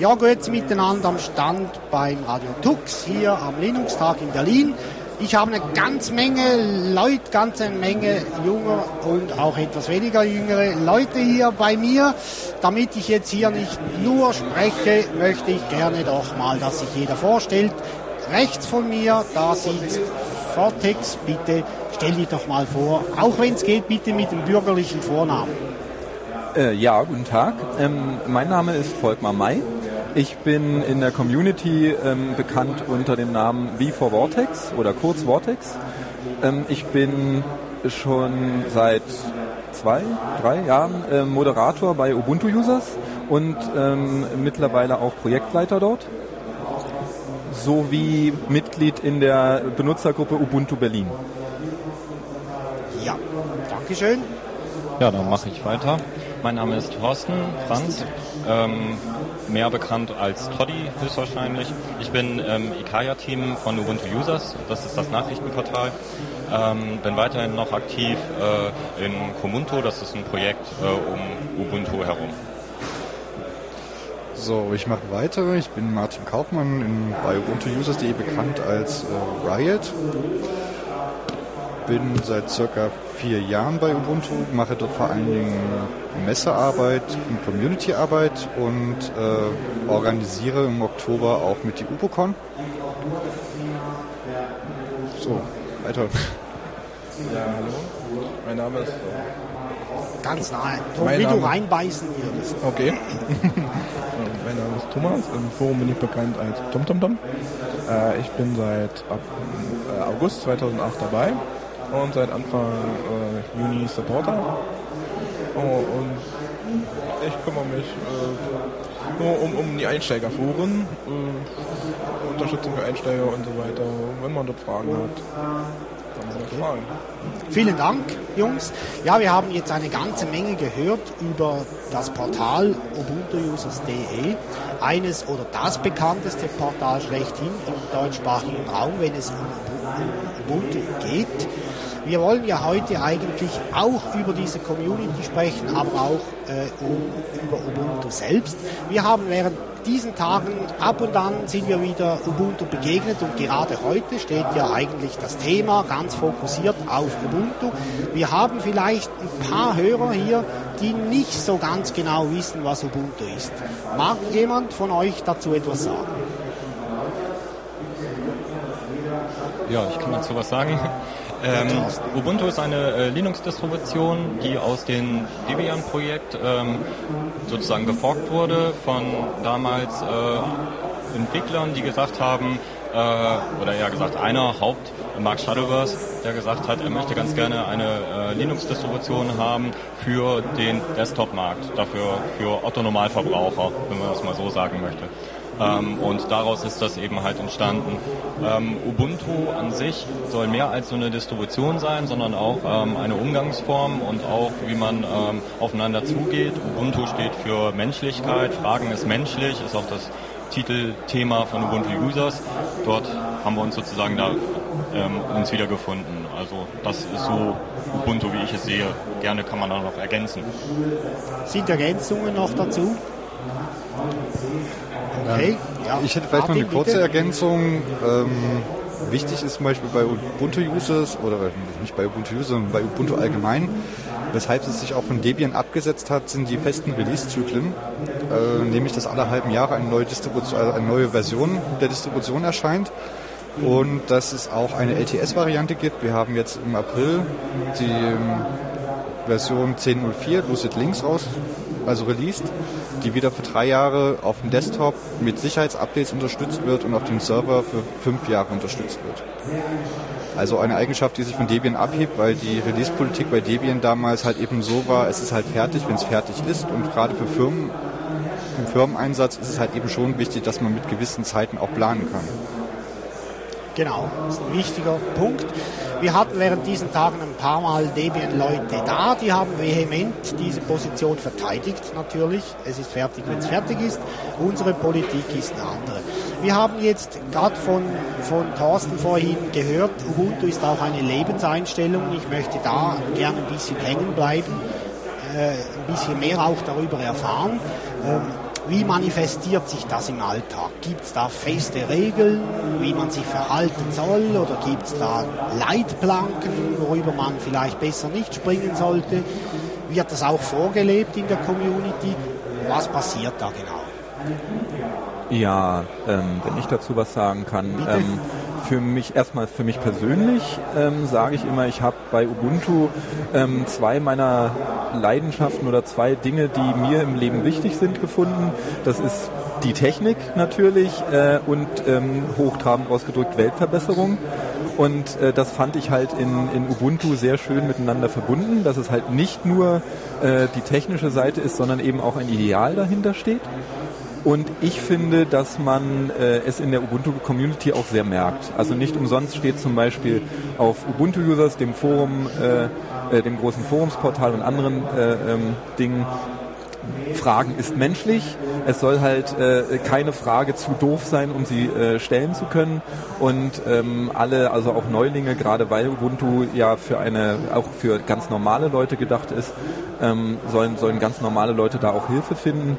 Ja, grüezi miteinander am Stand beim Radio Tux hier am Linux-Tag in Berlin. Ich habe eine ganz Menge Leute, ganze Menge junger und auch etwas weniger jüngere Leute hier bei mir. Damit ich jetzt hier nicht nur spreche, möchte ich gerne doch mal, dass sich jeder vorstellt. Rechts von mir, da sitzt Vortex. Bitte stell dich doch mal vor, auch wenn es geht, bitte mit dem bürgerlichen Vornamen. Äh, ja, guten Tag. Ähm, mein Name ist Volkmar May. Ich bin in der Community ähm, bekannt unter dem Namen V4 Vortex oder kurz Vortex. Ähm, ich bin schon seit zwei, drei Jahren äh, Moderator bei Ubuntu Users und ähm, mittlerweile auch Projektleiter dort sowie Mitglied in der Benutzergruppe Ubuntu Berlin. Ja, Dankeschön. Ja, dann mache ich weiter. Mein Name ist Thorsten Franz, ähm, mehr bekannt als Toddy höchstwahrscheinlich. Ich bin ähm, Ikaya-Team von Ubuntu Users, das ist das Nachrichtenportal. Ähm, bin weiterhin noch aktiv äh, in Komunto, das ist ein Projekt äh, um Ubuntu herum. So, ich mache weiter. Ich bin Martin Kaufmann in, bei Ubuntu Users.de bekannt als äh, Riot. Bin seit circa vier Jahren bei Ubuntu, mache dort vor allen Dingen Messearbeit und Communityarbeit und äh, organisiere im Oktober auch mit die UboCon. So, weiter. Ja, hallo. Mein Name ist. Ganz nahe. Tom, Mein wie du reinbeißen würdest. Okay. mein Name ist Thomas. Im Forum bin ich bekannt als TomTomTom. Äh, ich bin seit ab, äh, August 2008 dabei und seit Anfang äh, Juni Supporter. Oh, und ich kümmere mich äh, nur um, um die Einsteigerforen, äh, Unterstützung für Einsteiger und so weiter. Wenn man dort Fragen hat, kann man dort fragen. Vielen Dank, Jungs. Ja, wir haben jetzt eine ganze Menge gehört über das Portal ubuntuusers.de. Eines oder das bekannteste Portal schlechthin im deutschsprachigen Raum, wenn es um Ubuntu geht. Wir wollen ja heute eigentlich auch über diese Community sprechen, aber auch äh, um, über Ubuntu selbst. Wir haben während diesen Tagen ab und an sind wir wieder Ubuntu begegnet und gerade heute steht ja eigentlich das Thema ganz fokussiert auf Ubuntu. Wir haben vielleicht ein paar Hörer hier, die nicht so ganz genau wissen, was Ubuntu ist. Mag jemand von euch dazu etwas sagen? Ja, ich kann dazu was sagen. Ähm, Ubuntu ist eine äh, Linux-Distribution, die aus dem Debian-Projekt ähm, sozusagen geforkt wurde von damals äh, Entwicklern, die gesagt haben, äh, oder eher gesagt einer, Haupt, Mark Shadowverse, der gesagt hat, er möchte ganz gerne eine äh, Linux-Distribution haben für den Desktop-Markt, dafür für Otto-Normalverbraucher, wenn man das mal so sagen möchte. Ähm, und daraus ist das eben halt entstanden. Ähm, Ubuntu an sich soll mehr als so eine Distribution sein, sondern auch ähm, eine Umgangsform und auch wie man ähm, aufeinander zugeht. Ubuntu steht für Menschlichkeit, Fragen ist menschlich, ist auch das Titelthema von Ubuntu Users. Dort haben wir uns sozusagen da ähm, uns wiedergefunden. Also das ist so Ubuntu, wie ich es sehe. Gerne kann man da noch ergänzen. Sind Ergänzungen noch dazu? Okay. Ja. Ich hätte vielleicht noch eine kurze. Ergänzung. Ähm, wichtig ist zum Beispiel bei Ubuntu Users oder nicht bei Ubuntu Users, sondern bei Ubuntu allgemein, weshalb es sich auch von Debian abgesetzt hat, sind die festen Release-Zyklen, äh, nämlich dass alle halben Jahre eine neue, Distribution, also eine neue Version der Distribution erscheint und dass es auch eine LTS-Variante gibt. Wir haben jetzt im April die ähm, Version 10.04 Lucid Links raus, also released, die wieder für drei Jahre auf dem Desktop mit Sicherheitsupdates unterstützt wird und auf dem Server für fünf Jahre unterstützt wird. Also eine Eigenschaft, die sich von Debian abhebt, weil die Release-Politik bei Debian damals halt eben so war, es ist halt fertig, wenn es fertig ist und gerade für Firmen, im Firmeneinsatz ist es halt eben schon wichtig, dass man mit gewissen Zeiten auch planen kann. Genau, das ist ein wichtiger Punkt. Wir hatten während diesen Tagen ein paar Mal Debian-Leute da, die haben vehement diese Position verteidigt, natürlich. Es ist fertig, wenn es fertig ist. Unsere Politik ist eine andere. Wir haben jetzt gerade von, von Thorsten vorhin gehört, Ubuntu ist auch eine Lebenseinstellung. Ich möchte da gerne ein bisschen hängen bleiben, äh, ein bisschen mehr auch darüber erfahren. Ähm, Wie manifestiert sich das im Alltag? Gibt es da feste Regeln, wie man sich verhalten soll? Oder gibt es da Leitplanken, worüber man vielleicht besser nicht springen sollte? Wird das auch vorgelebt in der Community? Was passiert da genau? Ja, ähm, wenn ich dazu was sagen kann. Ähm, für mich erstmal für mich persönlich ähm, sage ich immer, ich habe bei Ubuntu ähm, zwei meiner Leidenschaften oder zwei Dinge, die mir im Leben wichtig sind, gefunden. Das ist die Technik natürlich äh, und ähm, hochtrabend ausgedrückt Weltverbesserung. Und äh, das fand ich halt in, in Ubuntu sehr schön miteinander verbunden, dass es halt nicht nur äh, die technische Seite ist, sondern eben auch ein Ideal dahinter steht. Und ich finde, dass man äh, es in der Ubuntu-Community auch sehr merkt. Also nicht umsonst steht zum Beispiel auf Ubuntu-Users, dem Forum, äh, äh, dem großen Forumsportal und anderen äh, ähm, Dingen, Fragen ist menschlich. Es soll halt äh, keine Frage zu doof sein, um sie äh, stellen zu können. Und ähm, alle, also auch Neulinge, gerade weil Ubuntu ja für eine, auch für ganz normale Leute gedacht ist, ähm, sollen, sollen ganz normale Leute da auch Hilfe finden.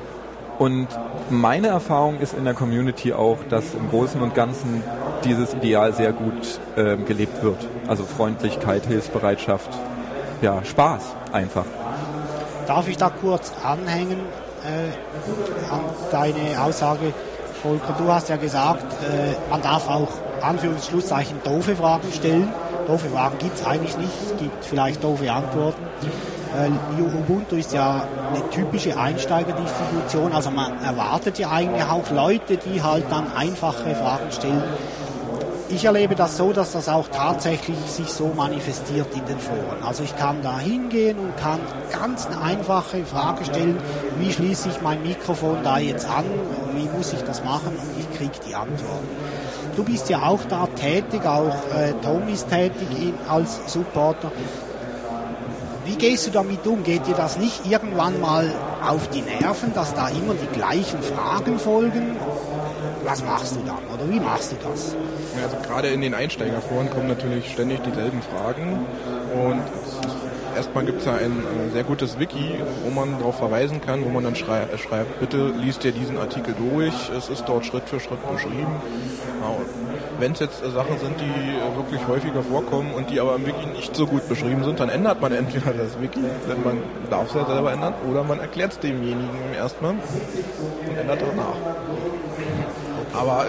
Und meine Erfahrung ist in der Community auch, dass im Großen und Ganzen dieses Ideal sehr gut äh, gelebt wird. Also Freundlichkeit, Hilfsbereitschaft, ja, Spaß einfach. Darf ich da kurz anhängen äh, an deine Aussage, Volker? Du hast ja gesagt, äh, man darf auch Anführungsschlusszeichen doofe Fragen stellen. Doofe Fragen gibt es eigentlich nicht, es gibt vielleicht doofe Antworten. Ubuntu ist ja eine typische Einsteigerdistribution, also man erwartet ja eigentlich auch Leute, die halt dann einfache Fragen stellen. Ich erlebe das so, dass das auch tatsächlich sich so manifestiert in den Foren. Also ich kann da hingehen und kann ganz eine einfache Frage stellen, wie schließe ich mein Mikrofon da jetzt an, wie muss ich das machen und ich kriege die Antwort. Du bist ja auch da tätig, auch äh, Tom ist tätig als Supporter. Wie gehst du damit um? Geht dir das nicht irgendwann mal auf die Nerven, dass da immer die gleichen Fragen folgen? Was machst du dann oder wie machst du das? Also gerade in den Einsteigerforen kommen natürlich ständig dieselben Fragen und erstmal gibt es ja ein sehr gutes Wiki, wo man darauf verweisen kann, wo man dann schrei schreibt, bitte liest dir diesen Artikel durch, es ist dort Schritt für Schritt beschrieben. Wenn es jetzt Sachen sind, die wirklich häufiger vorkommen und die aber im Wiki nicht so gut beschrieben sind, dann ändert man entweder das Wiki, denn man darf es ja selber ändern, oder man erklärt es demjenigen erstmal und ändert danach. Aber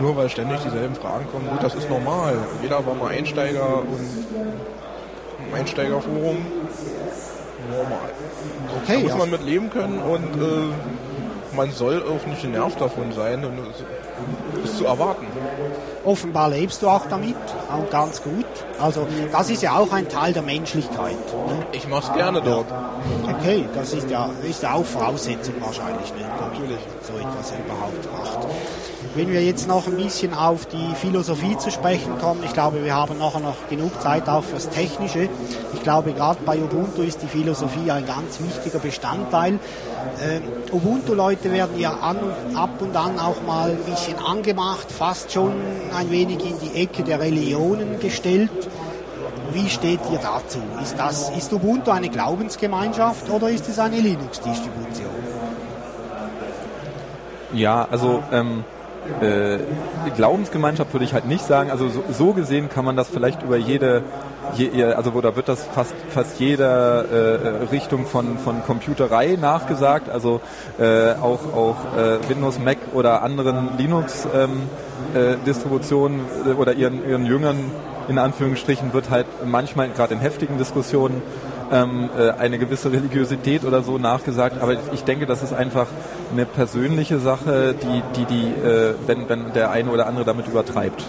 nur weil ständig dieselben Fragen kommen, gut, das ist normal. Jeder war mal Einsteiger und Einsteigerforum normal. Okay, da muss ja. man mit leben können und äh, man soll auch nicht genervt davon sein. Und ist zu erwarten. Offenbar lebst du auch damit, auch ganz gut. Also das ist ja auch ein Teil der Menschlichkeit. Ne? Ich mache es gerne dort. Okay, das ist ja, ist ja auch Voraussetzung wahrscheinlich, wenn man Natürlich. so etwas überhaupt macht. Wenn wir jetzt noch ein bisschen auf die Philosophie zu sprechen kommen, ich glaube, wir haben nachher noch genug Zeit auch fürs Technische. Ich glaube, gerade bei Ubuntu ist die Philosophie ein ganz wichtiger Bestandteil. Äh, Ubuntu-Leute werden ja an ab und an auch mal ein bisschen angemacht, fast schon ein wenig in die Ecke der Religionen gestellt. Wie steht ihr dazu? Ist, das, ist Ubuntu eine Glaubensgemeinschaft oder ist es eine Linux-Distribution? Ja, also ähm, äh, Glaubensgemeinschaft würde ich halt nicht sagen. Also so, so, gesehen kann man das vielleicht über jede, je, also da wird das fast fast jeder äh, Richtung von von Computerei nachgesagt. Also äh, auch auch äh, Windows, Mac oder anderen Linux ähm, äh, Distributionen äh, oder ihren ihren Jüngern in Anführungsstrichen wird halt manchmal gerade in heftigen Diskussionen ähm, äh, eine gewisse Religiosität oder so nachgesagt, aber ich denke, das ist einfach eine persönliche Sache, die, die, die äh, wenn, wenn der eine oder andere damit übertreibt.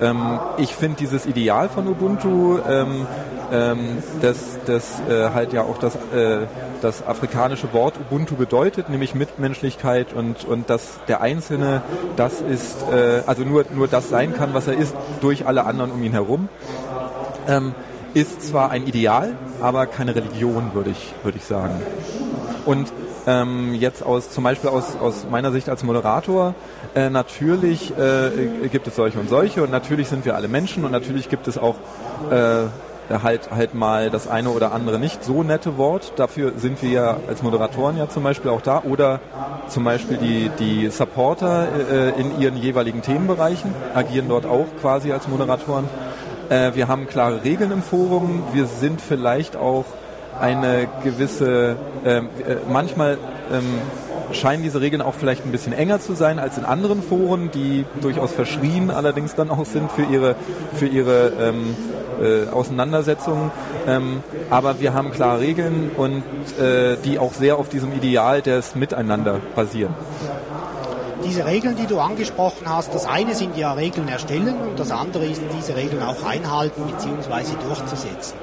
Ähm, ich finde dieses Ideal von Ubuntu, ähm, ähm, das, das äh, halt ja auch das, äh, das afrikanische Wort Ubuntu bedeutet, nämlich Mitmenschlichkeit und, und dass der Einzelne das ist, äh, also nur, nur das sein kann, was er ist, durch alle anderen um ihn herum. Ähm, ist zwar ein Ideal, aber keine Religion, würde ich, würde ich sagen. Und ähm, jetzt aus zum Beispiel aus, aus meiner Sicht als Moderator, äh, natürlich äh, gibt es solche und solche und natürlich sind wir alle Menschen und natürlich gibt es auch äh, halt halt mal das eine oder andere nicht so nette Wort. Dafür sind wir ja als Moderatoren ja zum Beispiel auch da. Oder zum Beispiel die, die Supporter äh, in ihren jeweiligen Themenbereichen agieren dort auch quasi als Moderatoren. Äh, wir haben klare Regeln im Forum. Wir sind vielleicht auch eine gewisse, ähm, äh, manchmal ähm, scheinen diese Regeln auch vielleicht ein bisschen enger zu sein als in anderen Foren, die durchaus verschrien allerdings dann auch sind für ihre, für ihre ähm, äh, Auseinandersetzungen. Ähm, aber wir haben klare Regeln und äh, die auch sehr auf diesem Ideal des Miteinander basieren diese Regeln, die du angesprochen hast, das eine sind ja Regeln erstellen und das andere ist diese Regeln auch einhalten bzw. durchzusetzen.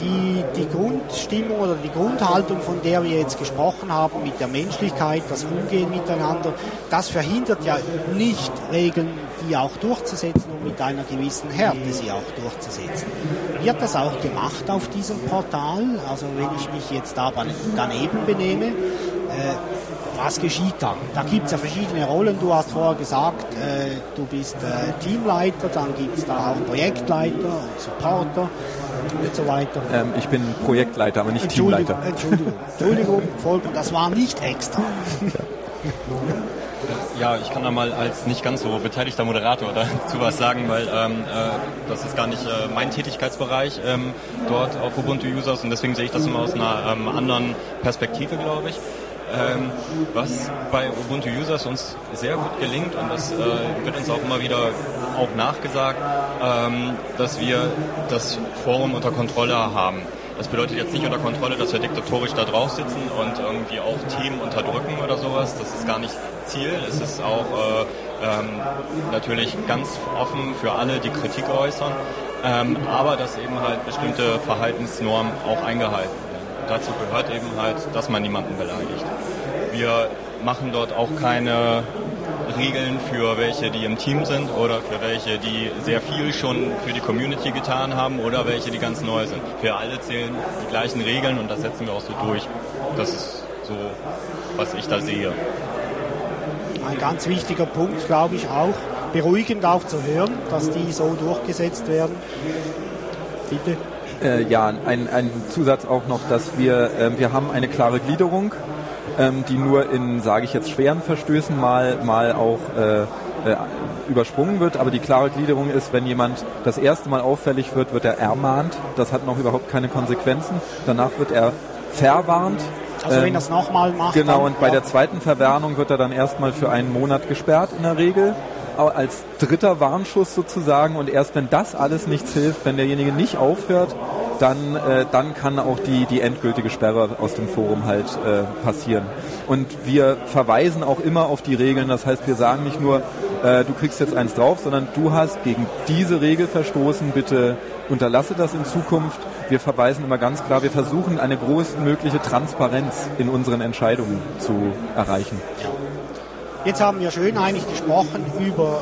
Die, die Grundstimmung oder die Grundhaltung, von der wir jetzt gesprochen haben, mit der Menschlichkeit, das Umgehen miteinander, das verhindert ja nicht Regeln, die auch durchzusetzen und mit einer gewissen Härte sie auch durchzusetzen. Wird das auch gemacht auf diesem Portal? Also wenn ich mich jetzt da daneben benehme, äh, was geschieht dann? Da gibt es ja verschiedene Rollen. Du hast vorher gesagt, äh, du bist äh, Teamleiter, dann gibt es da auch Projektleiter, Supporter und so weiter. Ähm, ich bin Projektleiter, aber nicht Entschuldigung, Teamleiter. Entschuldigung, Entschuldigung, Volker, das war nicht extra. Ja, ich kann da mal als nicht ganz so beteiligter Moderator dazu was sagen, weil ähm, äh, das ist gar nicht äh, mein Tätigkeitsbereich ähm, dort auf Ubuntu Users und deswegen sehe ich das immer aus einer ähm, anderen Perspektive, glaube ich. Ähm, was bei Ubuntu Users uns sehr gut gelingt und das äh, wird uns auch immer wieder auch nachgesagt, ähm, dass wir das Forum unter Kontrolle haben. Das bedeutet jetzt nicht unter Kontrolle, dass wir diktatorisch da drauf sitzen und irgendwie auch Themen unterdrücken oder sowas. Das ist gar nicht Ziel. Es ist auch äh, ähm, natürlich ganz offen für alle, die Kritik äußern, ähm, aber dass eben halt bestimmte Verhaltensnormen auch eingehalten dazu gehört eben halt, dass man niemanden beleidigt. Wir machen dort auch keine Regeln für welche, die im Team sind oder für welche, die sehr viel schon für die Community getan haben oder welche, die ganz neu sind. Für alle zählen die gleichen Regeln und das setzen wir auch so durch. Das ist so, was ich da sehe. Ein ganz wichtiger Punkt, glaube ich, auch beruhigend auch zu hören, dass die so durchgesetzt werden. Bitte. Äh, ja, ein, ein Zusatz auch noch, dass wir, äh, wir haben eine klare Gliederung, ähm, die nur in, sage ich jetzt, schweren Verstößen mal, mal auch äh, äh, übersprungen wird. Aber die klare Gliederung ist, wenn jemand das erste Mal auffällig wird, wird er ermahnt. Das hat noch überhaupt keine Konsequenzen. Danach wird er verwarnt. Also wenn ähm, das nochmal macht. Genau, und bei der zweiten Verwarnung wird er dann erstmal für einen Monat gesperrt in der Regel als dritter Warnschuss sozusagen und erst wenn das alles nichts hilft, wenn derjenige nicht aufhört, dann, äh, dann kann auch die, die endgültige Sperre aus dem Forum halt äh, passieren. Und wir verweisen auch immer auf die Regeln, das heißt, wir sagen nicht nur, äh, du kriegst jetzt eins drauf, sondern du hast gegen diese Regel verstoßen, bitte unterlasse das in Zukunft. Wir verweisen immer ganz klar, wir versuchen eine größtmögliche Transparenz in unseren Entscheidungen zu erreichen. Jetzt haben wir schön eigentlich gesprochen über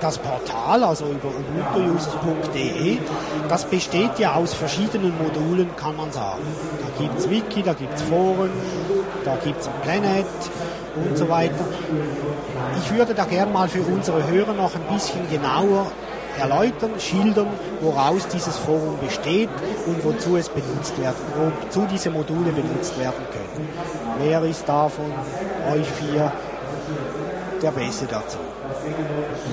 das Portal, also über ubuntuusers.de. Das besteht ja aus verschiedenen Modulen, kann man sagen. Da gibt es Wiki, da gibt es Foren, da gibt es Planet und so weiter. Ich würde da gerne mal für unsere Hörer noch ein bisschen genauer erläutern, schildern, woraus dieses Forum besteht und wozu es benutzt werden, wozu diese Module benutzt werden können. Wer ist da von euch vier der Beste dazu?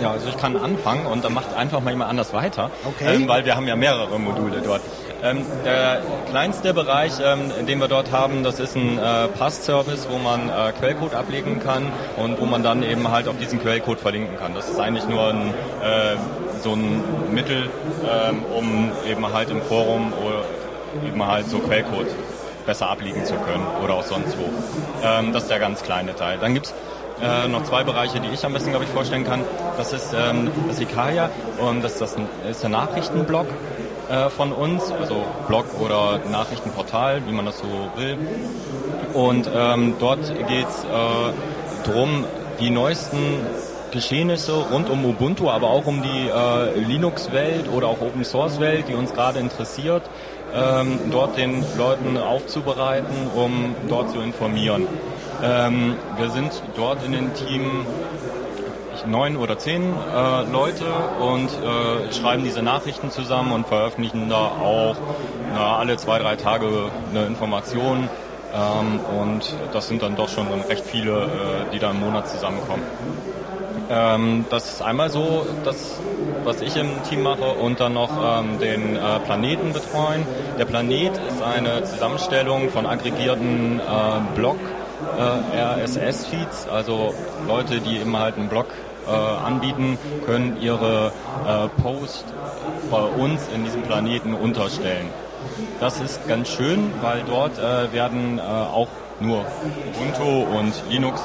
Ja, also ich kann anfangen und dann macht einfach mal jemand anders weiter, okay. ähm, weil wir haben ja mehrere Module dort. Ähm, der kleinste Bereich, ähm, den wir dort haben, das ist ein äh, Pass-Service, wo man äh, Quellcode ablegen kann und wo man dann eben halt auf diesen Quellcode verlinken kann. Das ist eigentlich nur ein, äh, so ein Mittel, ähm, um eben halt im Forum oder eben halt so Quellcode besser abliegen zu können oder auch sonst wo. Ähm, das ist der ganz kleine Teil. Dann gibt es äh, noch zwei Bereiche, die ich am besten, glaube ich, vorstellen kann. Das ist ähm, das Ikaria und das ist, das ist der Nachrichtenblog äh, von uns, also Blog oder Nachrichtenportal, wie man das so will. Und ähm, dort geht es äh, darum, die neuesten Geschehnisse rund um Ubuntu, aber auch um die äh, Linux-Welt oder auch Open-Source-Welt, die uns gerade interessiert, ähm, dort den Leuten aufzubereiten, um dort zu informieren. Ähm, wir sind dort in den Team neun oder zehn äh, Leute und äh, schreiben diese Nachrichten zusammen und veröffentlichen da auch na, alle zwei, drei Tage eine Information. Ähm, und das sind dann doch schon recht viele, äh, die da im Monat zusammenkommen. Ähm, das ist einmal so, das, was ich im Team mache und dann noch ähm, den äh, Planeten betreuen. Der Planet ist eine Zusammenstellung von aggregierten äh, Blog äh, RSS-Feeds, also Leute, die eben halt einen Blog äh, anbieten, können ihre äh, Posts bei uns in diesem Planeten unterstellen. Das ist ganz schön, weil dort äh, werden äh, auch nur Ubuntu und Linux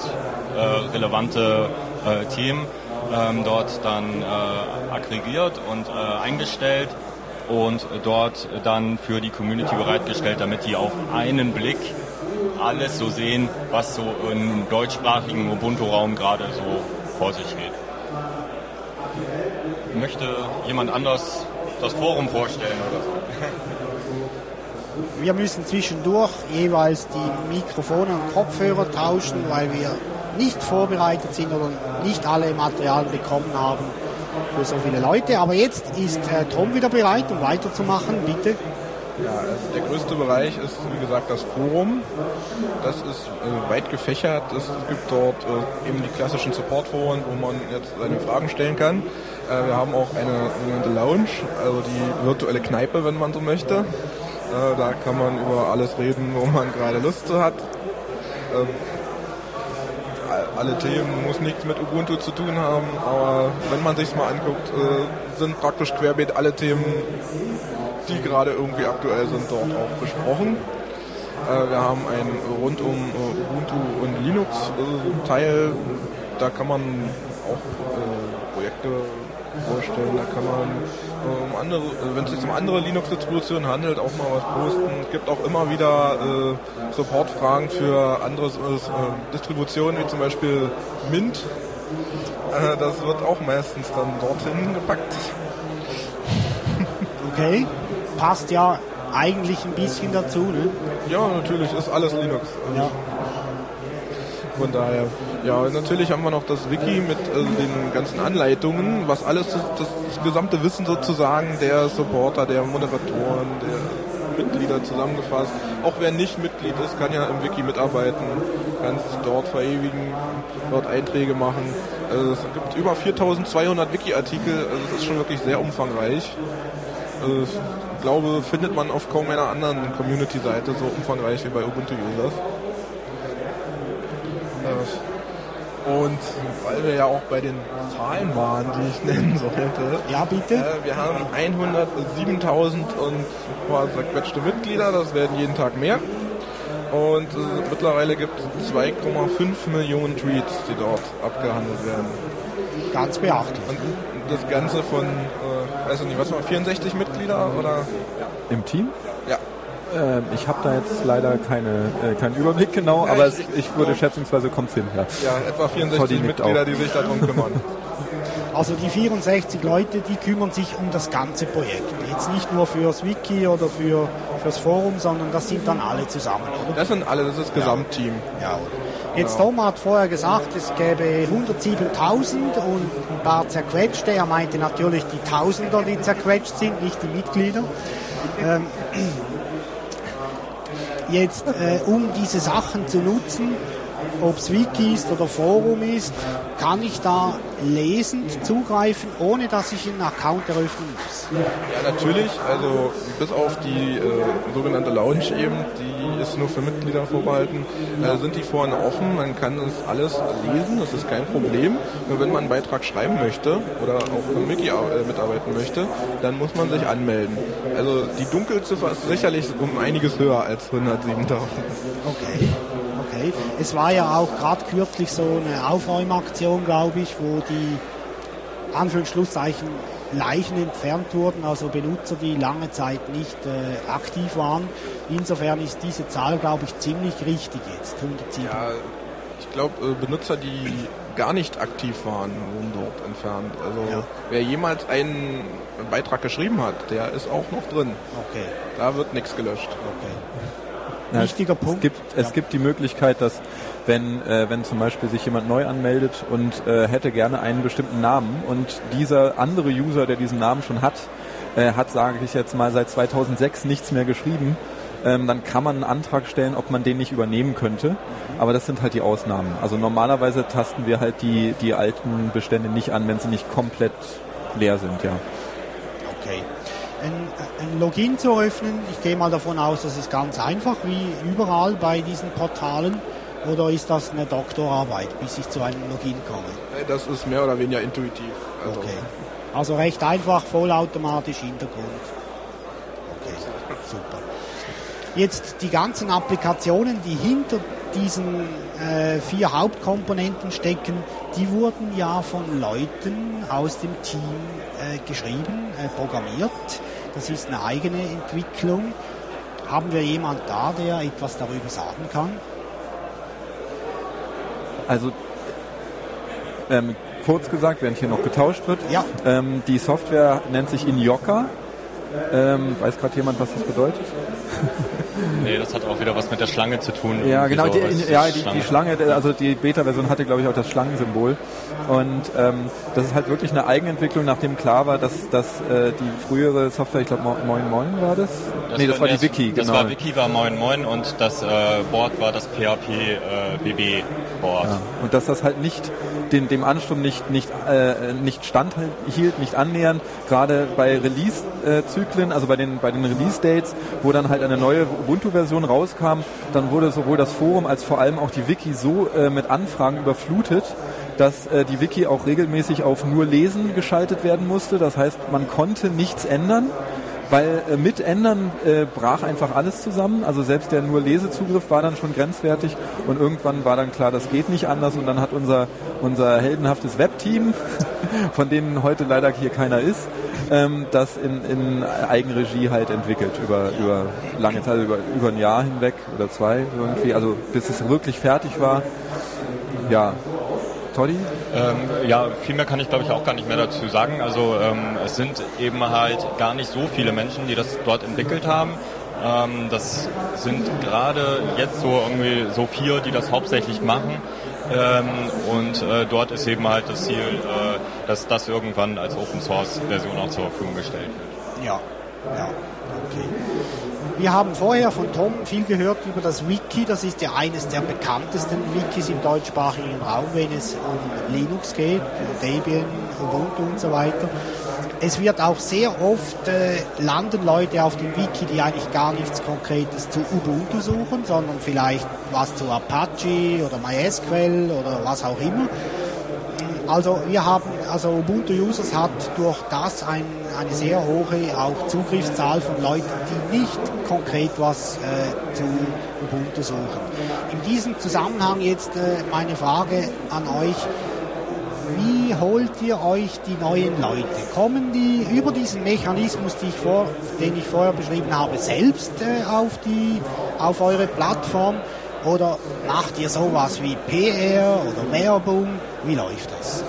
äh, relevante äh, Themen ähm, dort dann aggregiert und eingestellt und dort dann für die Community bereitgestellt, damit die auf einen Blick alles so sehen, was so im deutschsprachigen Ubuntu-Raum gerade so vor sich geht. Möchte jemand anders das Forum vorstellen oder so? Wir müssen zwischendurch jeweils die Mikrofone und Kopfhörer tauschen, weil wir nicht vorbereitet sind oder nicht alle Materialien bekommen haben für so viele Leute. Aber jetzt ist Herr Tom wieder bereit, um weiterzumachen. Bitte. Ja, also der größte Bereich ist, wie gesagt, das Forum. Das ist äh, weit gefächert. Es gibt dort äh, eben die klassischen Support-Foren, wo man jetzt seine Fragen stellen kann. Äh, wir haben auch eine sogenannte Lounge, also die virtuelle Kneipe, wenn man so möchte. Äh, da kann man über alles reden, wo man gerade Lust zu hat. Ähm, alle Themen muss nichts mit Ubuntu zu tun haben, aber wenn man sich mal anguckt, äh, sind praktisch querbeet alle Themen, die gerade irgendwie aktuell sind, dort auch besprochen. Äh, wir haben ein rundum äh, Ubuntu und Linux äh, Teil, da kann man auch Projekte vorstellen, da kann man um andere, wenn es sich um andere Linux-Distributionen handelt, auch mal was posten. Es gibt auch immer wieder äh, Support-Fragen für andere Distributionen, wie zum Beispiel Mint. Das wird auch meistens dann dorthin gepackt. Okay, passt ja eigentlich ein bisschen dazu, ne? Ja, natürlich, ist alles Linux. Ja. Von daher, ja, natürlich haben wir noch das Wiki mit äh, den ganzen Anleitungen, was alles, das, das gesamte Wissen sozusagen der Supporter, der Moderatoren, der Mitglieder zusammengefasst. Auch wer nicht Mitglied ist, kann ja im Wiki mitarbeiten, kann sich dort verewigen, dort Einträge machen. Also es gibt über 4200 Wiki-Artikel, also es ist schon wirklich sehr umfangreich. Ich glaube, findet man auf kaum einer anderen Community-Seite so umfangreich wie bei Ubuntu Users. Und weil wir ja auch bei den Zahlen waren, die ich nennen sollte. Ja, bitte. Äh, wir haben 107.000 und zerquetschte Mitglieder, das werden jeden Tag mehr. Und äh, mittlerweile gibt es 2,5 Millionen Tweets, die dort abgehandelt werden. Ganz beachtlich. Und das Ganze von, äh, weiß ich nicht, was war, 64 Mitglieder oder? Im Team? Ja. Ähm, ich habe da jetzt leider keine, äh, keinen Überblick genau, Ja, aber ich- es, ich würde schätzungsweise kommt hin. Ja. Ja, etwa 64 Toddy nickt Mitglieder, auch. die sich darum kümmern. Also die 64 Leute, die kümmern sich um das ganze Projekt. Jetzt nicht nur fürs Wiki oder für, fürs Forum, sondern das sind dann alle zusammen, oder? Das sind alle, das ist das Gesamtteam. Ja. Jetzt Tom hat vorher gesagt, es gäbe 107.000 und ein paar zerquetschte. Er meinte natürlich die Tausender, die zerquetscht sind, nicht die Mitglieder. Ähm, jetzt, äh, um diese Sachen zu nutzen, ob es Wiki ist oder Forum ist, kann ich da lesend zugreifen, ohne dass ich einen Account eröffnen muss. Ja, natürlich. Also bis auf die äh, sogenannte Lounge eben, die ist nur für Mitglieder vorbehalten, äh, sind die vorne offen. Man kann das alles lesen, das ist kein Problem. Nur wenn man einen Beitrag schreiben möchte oder auch im Wiki äh, mitarbeiten möchte, dann muss man sich anmelden. Also die Dunkelziffer ist sicherlich um einiges höher als 107.000. Okay, okay. Es war ja auch gerade kürzlich so eine Aufräumaktion, glaube ich, wo die Anführungsschlusszeichen Leichen entfernt wurden, also Benutzer, die lange Zeit nicht äh, aktiv waren. Insofern ist diese Zahl, glaube ich, ziemlich richtig jetzt, 107. Ja, ich glaube, äh, Benutzer, die gar nicht aktiv waren, wurden dort entfernt. Also Ja. wer jemals einen Beitrag geschrieben hat, der ist auch noch drin. Okay, Da wird nichts gelöscht. okay. Wichtiger es, Punkt. Es gibt, es gibt die Möglichkeit, dass wenn, äh, wenn zum Beispiel sich jemand neu anmeldet und äh, hätte gerne einen bestimmten Namen und dieser andere User, der diesen Namen schon hat, äh, hat, sage ich jetzt mal, seit 2006 nichts mehr geschrieben, ähm, dann kann man einen Antrag stellen, ob man den nicht übernehmen könnte. Aber das sind halt die Ausnahmen. Also normalerweise tasten wir halt die, die alten Bestände nicht an, wenn sie nicht komplett leer sind, ja. Okay. Ein, ein Login zu öffnen, ich gehe mal davon aus, das ist ganz einfach, wie überall bei diesen Portalen. Oder ist das eine Doktorarbeit, bis ich zu einem Login komme? Das ist mehr oder weniger intuitiv. Also Okay. Also recht einfach, vollautomatisch Hintergrund. Okay, super. Jetzt die ganzen Applikationen, die hinter diesen äh, vier Hauptkomponenten stecken, die wurden ja von Leuten aus dem Team äh, geschrieben, äh, programmiert. Das ist eine eigene Entwicklung. Haben wir jemand da, der etwas darüber sagen kann? Also ähm, kurz gesagt, während hier noch getauscht wird, Ja. ähm, die Software nennt sich Inyoka. Ähm, weiß gerade jemand, was das bedeutet? Nee, das hat auch wieder was mit der Schlange zu tun. Ja, genau, so, die, was ja, die, die Schlange, also die Beta-Version hatte, glaube ich, auch das Schlangensymbol. Und ähm, das ist halt wirklich eine Eigenentwicklung, nachdem klar war, dass, dass äh, die frühere Software, ich glaube Moin Moin war das? nee, das war die Wiki, Das genau. war Wiki, war Moin Moin und das äh, Board war das PHP äh, BB Board. Ja. Und dass das halt nicht den, dem Ansturm nicht, nicht, äh, nicht standhielt, nicht annähernd, gerade bei Release-Zyklen, also bei den, bei den Release-Dates, wo dann halt eine neue Ubuntu-Version rauskam, dann wurde sowohl das Forum als vor allem auch die Wiki so äh, mit Anfragen überflutet, dass äh, die Wiki auch regelmäßig auf nur Lesen geschaltet werden musste. Das heißt, man konnte nichts ändern weil äh, mit Ändern äh, brach einfach alles zusammen. Also selbst der nur Lesezugriff war dann schon grenzwertig und irgendwann war dann klar, das geht nicht anders und dann hat unser, unser heldenhaftes Webteam, von denen heute leider hier keiner ist, ähm, das in, in Eigenregie halt entwickelt über, über lange Zeit, über, über ein Jahr hinweg oder zwei irgendwie, also bis es wirklich fertig war. Ja? Ähm, ja, viel mehr kann ich glaube ich auch gar nicht mehr dazu sagen. Also ähm, es sind eben halt gar nicht so viele Menschen, die das dort entwickelt haben. Ähm, das sind gerade jetzt so irgendwie so vier, die das hauptsächlich machen. Ähm, und äh, dort ist eben halt das Ziel, äh, dass das irgendwann als Open Source Version auch zur Verfügung gestellt wird. Ja, ja, okay. Wir haben vorher von Tom viel gehört über das Wiki. Das ist ja eines der bekanntesten Wikis im deutschsprachigen Raum, wenn es um Linux geht, Debian, Ubuntu und so weiter. Es wird auch sehr oft äh, landen Leute auf dem Wiki, die eigentlich gar nichts Konkretes zu Ubuntu suchen, sondern vielleicht was zu Apache oder MySQL oder was auch immer. Also wir haben, also Ubuntu Users hat durch das ein, eine sehr hohe auch Zugriffszahl von Leuten, die nicht konkret was äh, zu Ubuntu suchen. In diesem Zusammenhang jetzt äh, meine Frage an euch. Wie holt ihr euch die neuen Leute? Kommen die über diesen Mechanismus, die ich vor, den ich vorher beschrieben habe, selbst äh, auf, die, auf eure Plattform? Oder macht ihr sowas wie PR oder Werbung? Wie läuft das?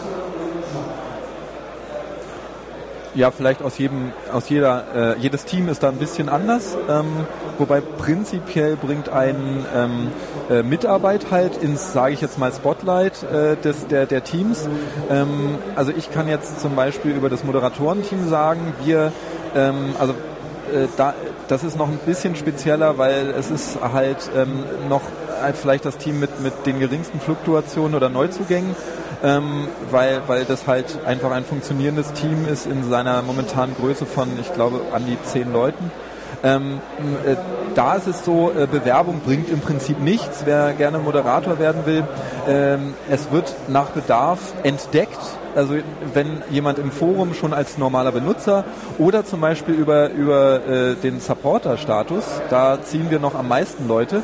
Ja, vielleicht aus jedem, aus jeder, äh, jedes Team ist da ein bisschen anders, ähm, wobei prinzipiell bringt ein ähm, äh, Mitarbeit halt ins, sage ich jetzt mal, Spotlight äh, des, der, der Teams. Ähm, also ich kann jetzt zum Beispiel über das Moderatorenteam sagen, wir, ähm, also äh, da, das ist noch ein bisschen spezieller, weil es ist halt ähm, noch äh, vielleicht das Team mit, mit den geringsten Fluktuationen oder Neuzugängen, ähm, weil, weil das halt einfach ein funktionierendes Team ist in seiner momentanen Größe von, ich glaube, an die zehn Leuten. Ähm, äh, da ist es so, äh, Bewerbung bringt im Prinzip nichts. Wer gerne Moderator werden will, ähm, es wird nach Bedarf entdeckt. Also wenn jemand im Forum schon als normaler Benutzer oder zum Beispiel über, über äh, den Supporter-Status, da ziehen wir noch am meisten Leute,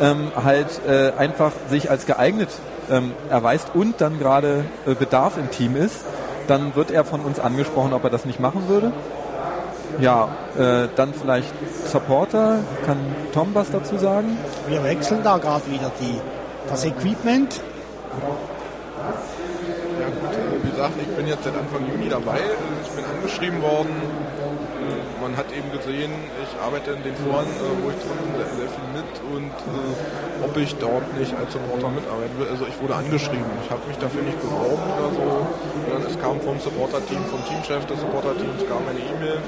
ähm, halt äh, einfach sich als geeignet ähm, erweist und dann gerade äh, Bedarf im Team ist, dann wird er von uns angesprochen, ob er das nicht machen würde. Ja, äh, dann vielleicht Supporter. Kann Tom was dazu sagen? Wir wechseln da gerade wieder die, das Equipment. Ja gut, äh, wir gesagt, ich bin jetzt seit Anfang Juni dabei. Ich bin angeschrieben worden. Man hat eben gesehen, ich arbeite in den Foren, äh, wo ich drin bin, sehr, sehr viel mit und äh, ob ich dort nicht als Supporter mitarbeiten will. Also ich wurde angeschrieben. Ich habe mich dafür nicht beworben oder so. Und dann, es kam vom Supporter-Team, vom Teamchef des Supporter-Teams, kam eine E-Mail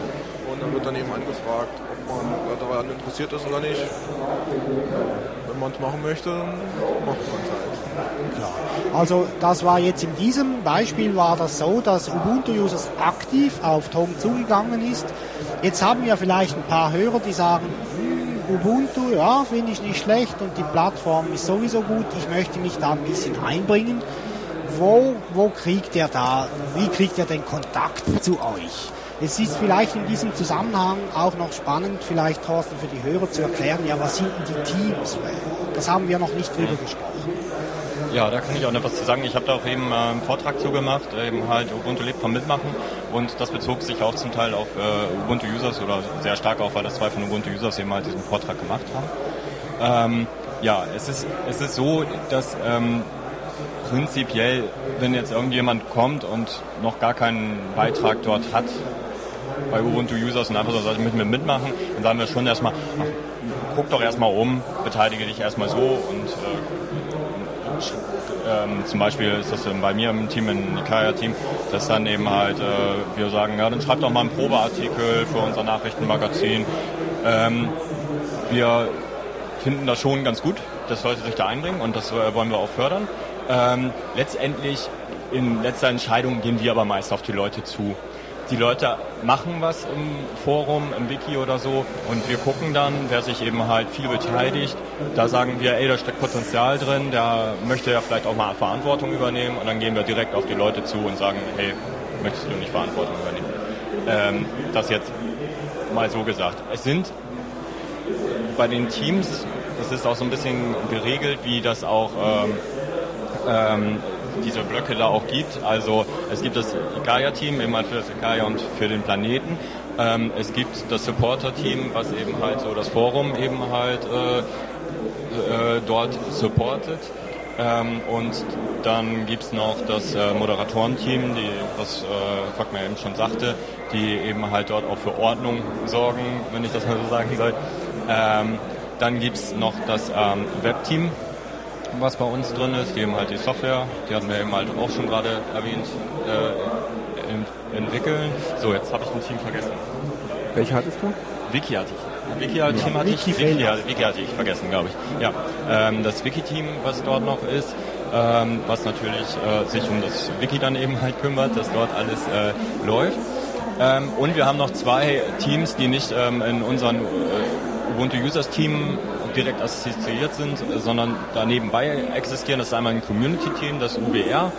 und dann wird dann eben angefragt, ob man daran interessiert ist oder nicht. Wenn man es machen möchte, macht man es halt. Klar. Also das war jetzt in diesem Beispiel war das so, dass Ubuntu-Users aktiv auf Tom zugegangen ist. Jetzt haben wir vielleicht ein paar Hörer, die sagen, hm, Ubuntu, ja, finde ich nicht schlecht und die Plattform ist sowieso gut, ich möchte mich da ein bisschen einbringen. Wo, wo kriegt er da, wie kriegt er den Kontakt zu euch? Es ist vielleicht in diesem Zusammenhang auch noch spannend, vielleicht Thorsten für die Hörer zu erklären, ja, was sind denn die Teams? Das haben wir noch nicht drüber gesprochen. Ja, da kann ich auch noch was zu sagen. Ich habe da auch eben äh, einen Vortrag zugemacht, eben halt Ubuntu lebt vom Mitmachen und das bezog sich auch zum Teil auf äh, Ubuntu Users oder sehr stark auch, weil das zwei von Ubuntu Users eben halt diesen Vortrag gemacht haben. Ähm, ja, es ist, es ist so, dass ähm, prinzipiell, wenn jetzt irgendjemand kommt und noch gar keinen Beitrag dort hat bei Ubuntu Users und einfach so sollte mit mir mitmachen, dann sagen wir schon erstmal, ach, guck doch erstmal um, beteilige dich erstmal so und äh, ähm, zum Beispiel ist das bei mir im Team, im Nikaya-Team, dass dann eben halt äh, wir sagen, ja, dann schreib doch mal einen Probeartikel für unser Nachrichtenmagazin. Ähm, wir finden das schon ganz gut, dass Leute sich da einbringen und das äh, wollen wir auch fördern. Ähm, letztendlich, in letzter Entscheidung gehen wir aber meist auf die Leute zu die Leute machen was im Forum, im Wiki oder so und wir gucken dann, wer sich eben halt viel beteiligt. Da sagen wir, ey, da steckt Potenzial drin, der möchte ja vielleicht auch mal Verantwortung übernehmen und dann gehen wir direkt auf die Leute zu und sagen, hey, möchtest du nicht Verantwortung übernehmen? Ähm, das jetzt mal so gesagt. Es sind bei den Teams, das ist auch so ein bisschen geregelt, wie das auch ähm, ähm, diese Blöcke da auch gibt. Also es gibt das eben halt für das Gaia und für den Planeten. Ähm, es gibt das Supporter-Team, was eben halt so das Forum eben halt äh, äh, dort supportet. Ähm, und dann gibt es noch das äh, Moderatorenteam, die, was äh, Fackmer eben schon sagte, die eben halt dort auch für Ordnung sorgen, wenn ich das mal so sagen soll. Ähm, dann gibt es noch das ähm, Webteam, was bei uns drin ist, die eben halt die Software, die hatten wir eben halt auch schon gerade erwähnt, äh, entwickeln. So, jetzt habe ich ein Team vergessen. Welche hattest du? Wiki hatte ich. Wiki-Team ja, hatte ich, Wiki, Wiki, Wiki hatte ich vergessen, glaube ich. Ja, ähm, das Wiki-Team, was dort noch ist, ähm, was natürlich äh, sich um das Wiki dann eben halt kümmert, dass dort alles äh, läuft. Ähm, und wir haben noch zwei Teams, die nicht ähm, in unserem äh, Ubuntu Users Team direkt assoziiert sind, sondern da nebenbei existieren. Das ist einmal ein Community-Team, das UBR.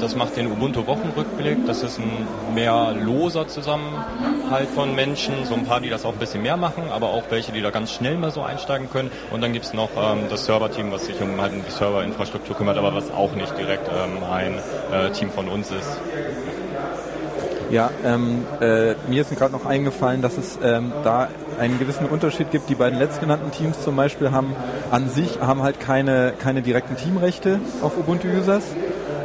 Das macht den Ubuntu-Wochenrückblick. Das ist ein mehr loser Zusammenhalt von Menschen. So ein paar, die das auch ein bisschen mehr machen, aber auch welche, die da ganz schnell mal so einsteigen können. Und dann gibt es noch ähm, das Server-Team, was sich um halt die Serverinfrastruktur kümmert, aber was auch nicht direkt ähm, ein äh, Team von uns ist. Ja, ähm, äh, mir ist gerade noch eingefallen, dass es ähm, da einen gewissen Unterschied gibt. Die beiden letztgenannten Teams zum Beispiel haben an sich haben halt keine, keine direkten Teamrechte auf Ubuntu Users.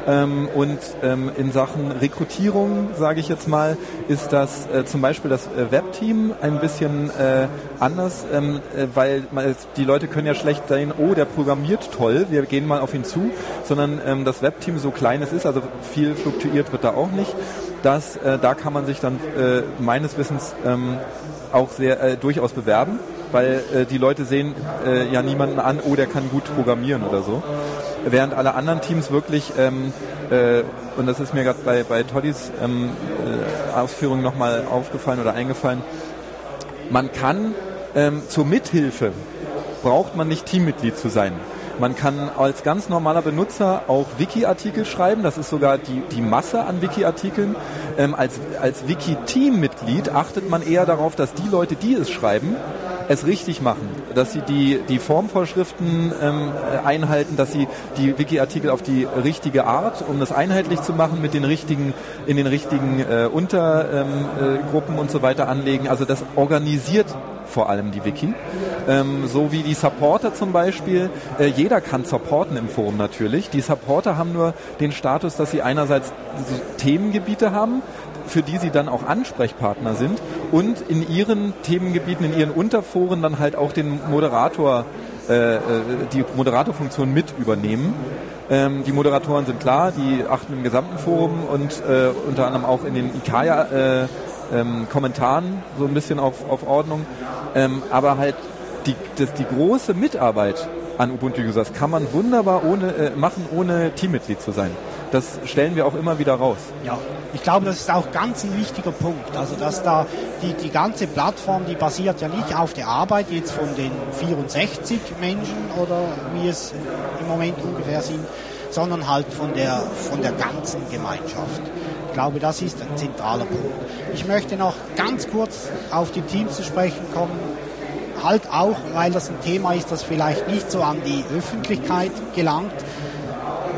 Ähm, und ähm, in Sachen Rekrutierung, sage ich jetzt mal, ist das äh, zum Beispiel das äh, Webteam ein bisschen äh, anders, ähm, äh, weil man, die Leute können ja schlecht sehen, oh, der programmiert toll, wir gehen mal auf ihn zu, sondern ähm, das Webteam so klein es ist, also viel fluktuiert wird da auch nicht dass äh, da kann man sich dann äh, meines Wissens ähm, auch sehr äh, durchaus bewerben, weil äh, die Leute sehen äh, ja niemanden an, oh, der kann gut programmieren oder so. Während alle anderen Teams wirklich, ähm, äh, und das ist mir gerade bei, bei Toddys ähm, äh, Ausführungen nochmal aufgefallen oder eingefallen, man kann ähm, zur Mithilfe braucht man nicht Teammitglied zu sein. Man kann als ganz normaler Benutzer auch Wiki-Artikel schreiben. Das ist sogar die, die Masse an Wiki-Artikeln. Ähm, als als Wiki-Team-Mitglied achtet man eher darauf, dass die Leute, die es schreiben, es richtig machen, dass sie die, die Formvorschriften ähm, einhalten, dass sie die Wiki-Artikel auf die richtige Art, um das einheitlich zu machen, mit den richtigen, in den richtigen äh, Untergruppen ähm, äh, und so weiter anlegen. Also das organisiert vor allem die Wiki. Ähm, so wie die Supporter zum Beispiel. Äh, jeder kann supporten im Forum natürlich. Die Supporter haben nur den Status, dass sie einerseits Themengebiete haben, für die sie dann auch Ansprechpartner sind und in ihren Themengebieten, in ihren Unterforen dann halt auch den Moderator, äh, äh die Moderatorfunktion mit übernehmen. Ähm, die Moderatoren sind klar, die achten im gesamten Forum und äh, unter anderem auch in den Ikaya äh, ähm, Kommentaren so ein bisschen auf, auf Ordnung. Ähm, aber halt die, das, die große Mitarbeit an Ubuntu-Users kann man wunderbar ohne, äh, machen, ohne Teammitglied zu sein. Das stellen wir auch immer wieder raus. Ja, ich glaube, das ist auch ganz ein wichtiger Punkt. Also, dass da die, die ganze Plattform, die basiert ja nicht auf der Arbeit jetzt von den 64 Menschen oder wie es im Moment ungefähr sind, sondern halt von der, von der ganzen Gemeinschaft. Ich glaube, das ist ein zentraler Punkt. Ich möchte noch ganz kurz auf die Teams zu sprechen kommen. Halt auch, weil das ein Thema ist, das vielleicht nicht so an die Öffentlichkeit gelangt.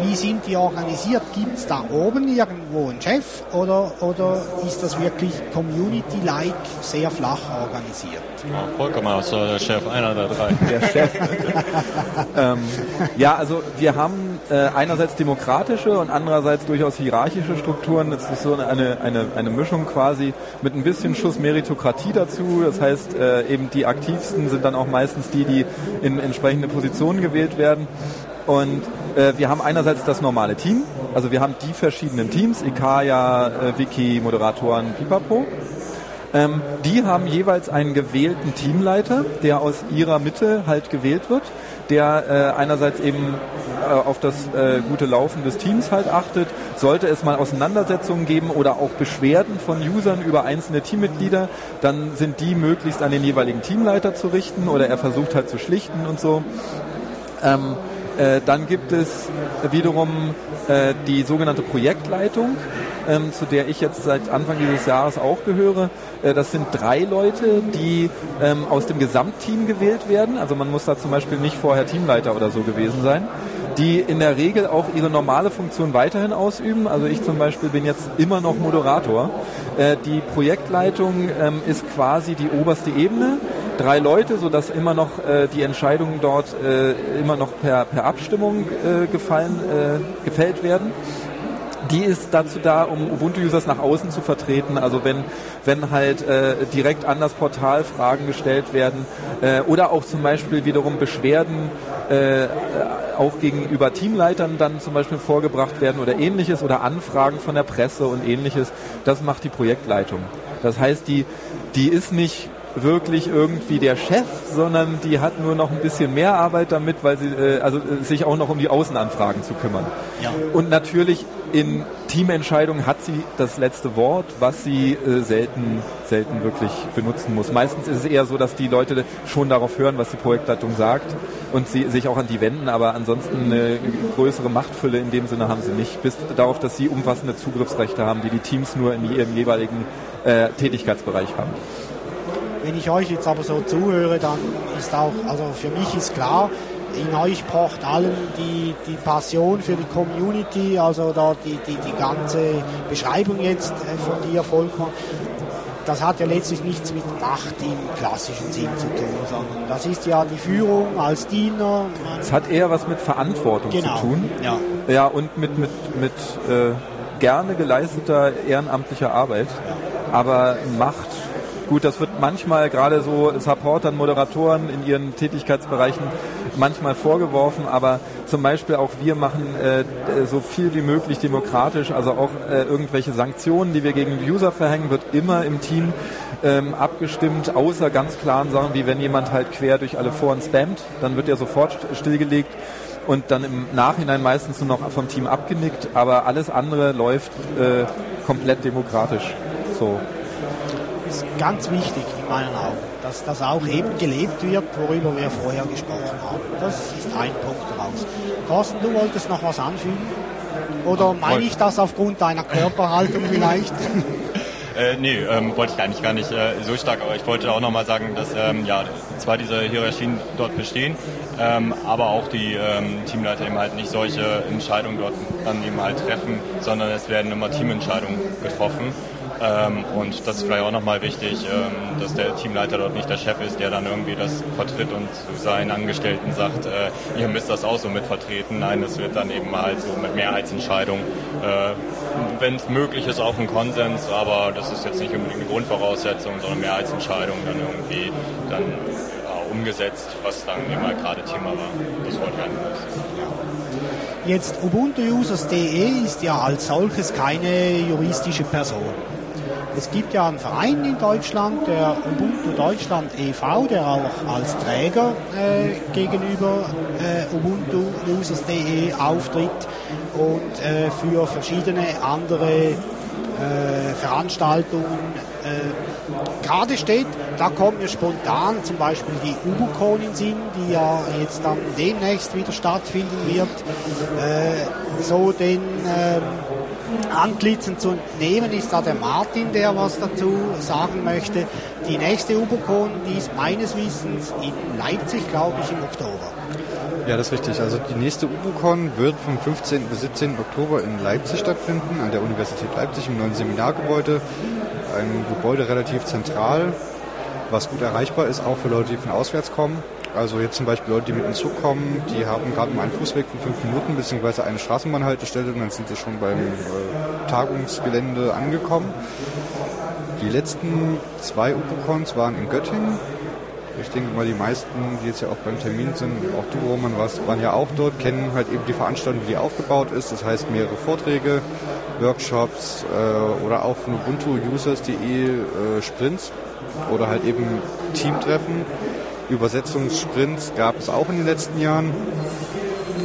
Wie sind die organisiert? Gibt es da oben irgendwo einen Chef oder, oder ist das wirklich Community-like sehr flach organisiert? Ja, vollkommen aus der Chef, einer der drei. Der Chef. ähm, ja, also wir haben äh, einerseits demokratische und andererseits durchaus hierarchische Strukturen. Es ist so eine, eine, eine Mischung quasi mit ein bisschen Schuss Meritokratie dazu. Das heißt, äh, eben die aktivsten sind dann auch meistens die, die in entsprechende Positionen gewählt werden. Und äh, wir haben einerseits das normale Team, also wir haben die verschiedenen Teams, Ikaya, äh, Wiki, Moderatoren, Pipapo. Ähm, die haben jeweils einen gewählten Teamleiter, der aus ihrer Mitte halt gewählt wird, der äh, einerseits eben auf das äh, gute Laufen des Teams halt achtet. Sollte es mal Auseinandersetzungen geben oder auch Beschwerden von Usern über einzelne Teammitglieder, dann sind die möglichst an den jeweiligen Teamleiter zu richten oder er versucht halt zu schlichten und so. Ähm, äh, dann gibt es wiederum äh, die sogenannte Projektleitung, ähm, zu der ich jetzt seit Anfang dieses Jahres auch gehöre. Äh, das sind drei Leute, die ähm, aus dem Gesamtteam gewählt werden. Also man muss da zum Beispiel nicht vorher Teamleiter oder so gewesen sein die in der Regel auch ihre normale Funktion weiterhin ausüben. Also ich zum Beispiel bin jetzt immer noch Moderator. Äh, die Projektleitung ähm, ist quasi die oberste Ebene drei Leute, sodass immer noch äh, die Entscheidungen dort äh, immer noch per, per Abstimmung gefallen, gefällt werden. Die ist dazu da, um Ubuntu-Users nach außen zu vertreten. Also wenn, wenn halt äh, direkt an das Portal Fragen gestellt werden äh, oder auch zum Beispiel wiederum Beschwerden äh, auch gegenüber Teamleitern dann zum Beispiel vorgebracht werden oder ähnliches oder Anfragen von der Presse und ähnliches, das macht die Projektleitung. Das heißt, die, die ist nicht wirklich irgendwie der Chef, sondern die hat nur noch ein bisschen mehr Arbeit damit, weil sie äh, also äh, sich auch noch um die Außenanfragen zu kümmern. Ja. Und natürlich in Teamentscheidungen hat sie das letzte Wort, was sie äh, selten selten wirklich benutzen muss. Meistens ist es eher so, dass die Leute schon darauf hören, was die Projektleitung sagt und sie sich auch an die wenden, aber ansonsten eine größere Machtfülle in dem Sinne haben sie nicht, bis darauf, dass sie umfassende Zugriffsrechte haben, die die Teams nur in ihrem jeweiligen äh, Tätigkeitsbereich haben. Wenn ich euch jetzt aber so zuhöre, dann ist auch, also für mich ist klar, in euch pocht allen die, die Passion für die Community, also da die, die, die ganze Beschreibung jetzt äh, von dir, Volker, das hat ja letztlich nichts mit Macht im klassischen Sinn zu tun, sondern das ist ja die Führung als Diener. Es hat eher was mit Verantwortung genau, zu tun. Ja. ja, und mit, mit, mit äh, gerne geleisteter ehrenamtlicher Arbeit. Ja. Aber Macht Gut, das wird manchmal gerade so Supportern, Moderatoren in ihren Tätigkeitsbereichen manchmal vorgeworfen, aber zum Beispiel auch wir machen äh, so viel wie möglich demokratisch, also auch äh, irgendwelche Sanktionen, die wir gegen User verhängen, wird immer im Team ähm, abgestimmt, außer ganz klaren Sachen, wie wenn jemand halt quer durch alle Foren spammt, dann wird er sofort stillgelegt und dann im Nachhinein meistens nur noch vom Team abgenickt, aber alles andere läuft äh, komplett demokratisch. So ist ganz wichtig in meinen Augen, dass das auch eben gelebt wird, worüber wir vorher gesprochen haben. Das ist ein Punkt daraus. Carsten, du wolltest noch was anfügen? Oder meine ich das aufgrund deiner Körperhaltung vielleicht? Äh, nee, ähm, wollte ich eigentlich gar nicht äh, so stark, aber ich wollte auch nochmal sagen, dass ähm, ja, zwar diese Hierarchien dort bestehen, ähm, aber auch die ähm, Teamleiter eben halt nicht solche Entscheidungen dort dann eben halt treffen, sondern es werden immer Teamentscheidungen getroffen. Ähm, und das ist vielleicht auch nochmal wichtig, ähm, dass der Teamleiter dort nicht der Chef ist, der dann irgendwie das vertritt und zu seinen Angestellten sagt, äh, ihr müsst das auch so mit vertreten. Nein, das wird dann eben halt so mit Mehrheitsentscheidung, äh, wenn es möglich ist, auch ein Konsens, aber das ist jetzt nicht unbedingt eine Grundvoraussetzung, sondern Mehrheitsentscheidung dann irgendwie dann ja, umgesetzt, was dann eben halt gerade Thema war. Das wollte ich eigentlich Jetzt ubuntuusers.de ist ja als solches keine juristische Person. Es gibt ja einen Verein in Deutschland, der Ubuntu Deutschland e.V., der auch als Träger äh, gegenüber äh, ubuntuusers.de auftritt und äh, für verschiedene andere äh, Veranstaltungen äh, gerade steht. Da kommt mir spontan zum Beispiel die Ubucon in Sinn, die ja jetzt dann demnächst wieder stattfinden wird. Äh, so den Antlitzen zu entnehmen ist da der Martin, der was dazu sagen möchte. Die nächste Ubucon, die ist meines Wissens in Leipzig, glaube ich, im Oktober. Ja, das ist richtig. Also die nächste UbuCon wird vom 15. bis 17. Oktober in Leipzig stattfinden, an der Universität Leipzig im neuen Seminargebäude. Ein Gebäude relativ zentral, was gut erreichbar ist, auch für Leute, die von auswärts kommen. Also jetzt zum Beispiel Leute, die mit dem Zug kommen, die haben gerade mal einen Fußweg von fünf Minuten beziehungsweise eine Straßenbahnhaltestelle und dann sind sie schon beim äh, Tagungsgelände angekommen. Die letzten zwei UbuCons waren in Göttingen. Ich denke mal, die meisten, die jetzt ja auch beim Termin sind, auch du, Roman, warst, waren ja auch dort, kennen halt eben die Veranstaltung, wie die aufgebaut ist. Das heißt mehrere Vorträge, Workshops äh, oder auch von ubuntu-users.de äh, Sprints oder halt eben Teamtreffen Übersetzungssprints gab es auch in den letzten Jahren.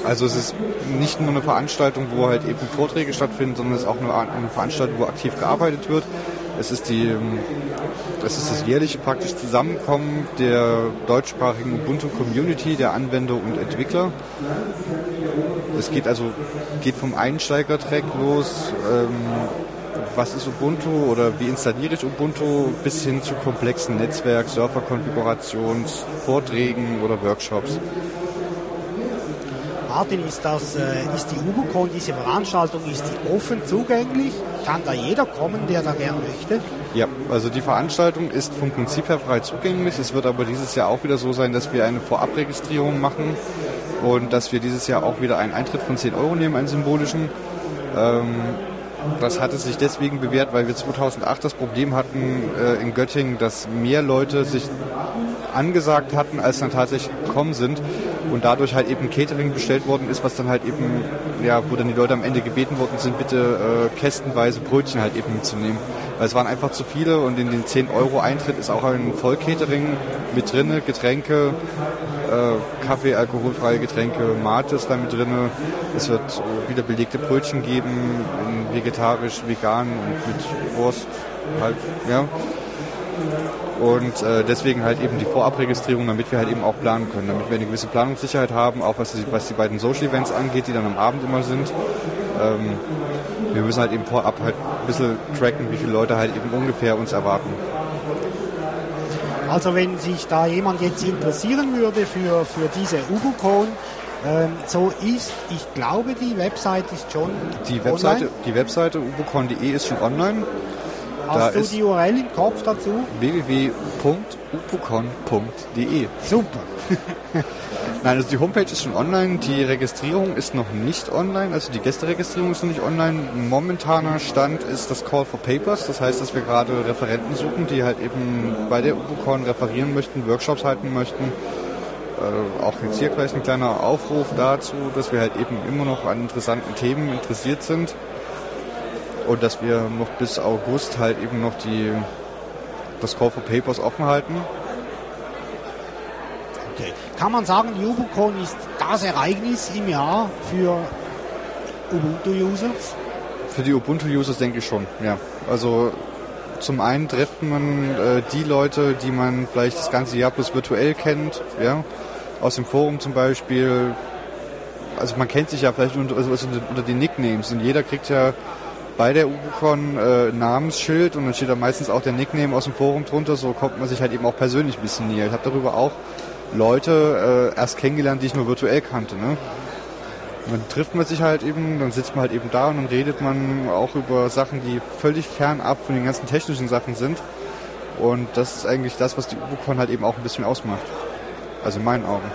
Also es ist nicht nur eine Veranstaltung, wo halt eben Vorträge stattfinden, sondern es ist auch eine Veranstaltung, wo aktiv gearbeitet wird. Es ist, die, es ist das jährliche praktisch Zusammenkommen der deutschsprachigen Ubuntu-Community, der Anwender und Entwickler. Es geht also geht vom Einsteiger-Track los, ähm, was ist Ubuntu oder wie installiere ich Ubuntu bis hin zu komplexen Netzwerk, Serverkonfigurations, Vorträgen oder Workshops. Martin, ist, das, äh, ist die UbuCon, diese Veranstaltung, ist die offen zugänglich? Kann da jeder kommen, der da gerne möchte? Ja, also die Veranstaltung ist vom Prinzip her frei zugänglich. Es wird aber dieses Jahr auch wieder so sein, dass wir eine Vorabregistrierung machen und dass wir dieses Jahr auch wieder einen Eintritt von 10 Euro nehmen, einen symbolischen. Ähm, das hatte sich deswegen bewährt, weil wir 2008 das Problem hatten äh, in Göttingen, dass mehr Leute sich angesagt hatten, als dann tatsächlich gekommen sind und dadurch halt eben Catering bestellt worden ist, was dann halt eben, ja, wo dann die Leute am Ende gebeten worden sind, bitte äh, kästenweise Brötchen halt eben mitzunehmen. Weil es waren einfach zu viele und in den 10 Euro Eintritt ist auch ein Vollcatering mit drinne, Getränke, äh, Kaffee, alkoholfreie Getränke, Mate ist da mit drinne. Es wird wieder belegte Brötchen geben, vegetarisch, vegan und mit Wurst halt, ja. Und äh, deswegen halt eben die Vorabregistrierung, damit wir halt eben auch planen können, damit wir eine gewisse Planungssicherheit haben, auch was die, was die beiden Social Events angeht, die dann am Abend immer sind. Ähm, wir müssen halt eben vorab halt ein bisschen tracken, wie viele Leute halt eben ungefähr uns erwarten. Also wenn sich da jemand jetzt interessieren würde für, für diese UbuCon, ähm, so ist, ich glaube, die Website ist schon die Webseite, online. Die Webseite ubucon.de ist schon online. Hast da du die URL im Kopf dazu? www.upucon.de Super. Nein, also die Homepage ist schon online, die Registrierung ist noch nicht online, also die Gästeregistrierung ist noch nicht online. Momentaner Stand ist das Call for Papers, das heißt, dass wir gerade Referenten suchen, die halt eben bei der UbuCon referieren möchten, Workshops halten möchten. Äh, auch jetzt hier gleich ein kleiner Aufruf dazu, dass wir halt eben immer noch an interessanten Themen interessiert sind und dass wir noch bis August halt eben noch die, das Call for Papers offen halten. Okay. Kann man sagen, UbuCon ist das Ereignis im Jahr für Ubuntu-Users? Für die Ubuntu-Users denke ich schon, ja. Also zum einen trifft man äh, die Leute, die man vielleicht das ganze Jahr plus virtuell kennt, ja. Aus dem Forum zum Beispiel. Also man kennt sich ja vielleicht unter, also unter den Nicknames und jeder kriegt ja bei der UbuCon äh, Namensschild und dann steht da meistens auch der Nickname aus dem Forum drunter, so kommt man sich halt eben auch persönlich ein bisschen näher. Ich habe darüber auch Leute äh, erst kennengelernt, die ich nur virtuell kannte. Ne? dann trifft man sich halt eben, dann sitzt man halt eben da und dann redet man auch über Sachen, die völlig fernab von den ganzen technischen Sachen sind. Und das ist eigentlich das, was die UBUCON halt eben auch ein bisschen ausmacht. Also in meinen Augen.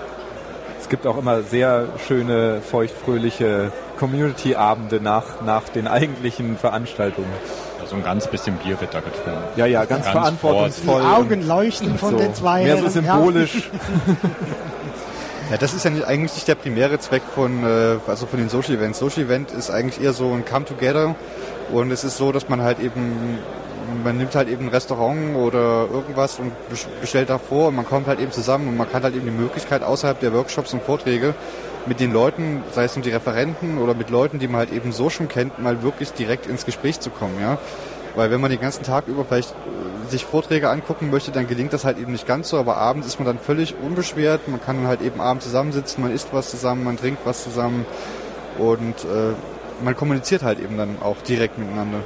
Es gibt auch immer sehr schöne, feuchtfröhliche Community-Abende nach, nach den eigentlichen Veranstaltungen. Also ein ganz bisschen Bier wird da getrunken. Ja, ja, ganz, ganz verantwortungsvoll. Die Augen leuchten von so. den zwei. Mehr so symbolisch. Ja. Ja, das ist ja nicht, eigentlich nicht der primäre Zweck von, äh, also von den Social Events. Social Event ist eigentlich eher so ein Come Together und es ist so, dass man halt eben, man nimmt halt eben ein Restaurant oder irgendwas und bestellt davor und man kommt halt eben zusammen und man kann halt eben die Möglichkeit außerhalb der Workshops und Vorträge mit den Leuten, sei es nun die Referenten oder mit Leuten, die man halt eben so schon kennt, mal wirklich direkt ins Gespräch zu kommen, ja. Weil wenn man den ganzen Tag über vielleicht sich Vorträge angucken möchte, dann gelingt das halt eben nicht ganz so, aber abends ist man dann völlig unbeschwert, man kann halt eben abends zusammensitzen, man isst was zusammen, man trinkt was zusammen und äh, man kommuniziert halt eben dann auch direkt miteinander.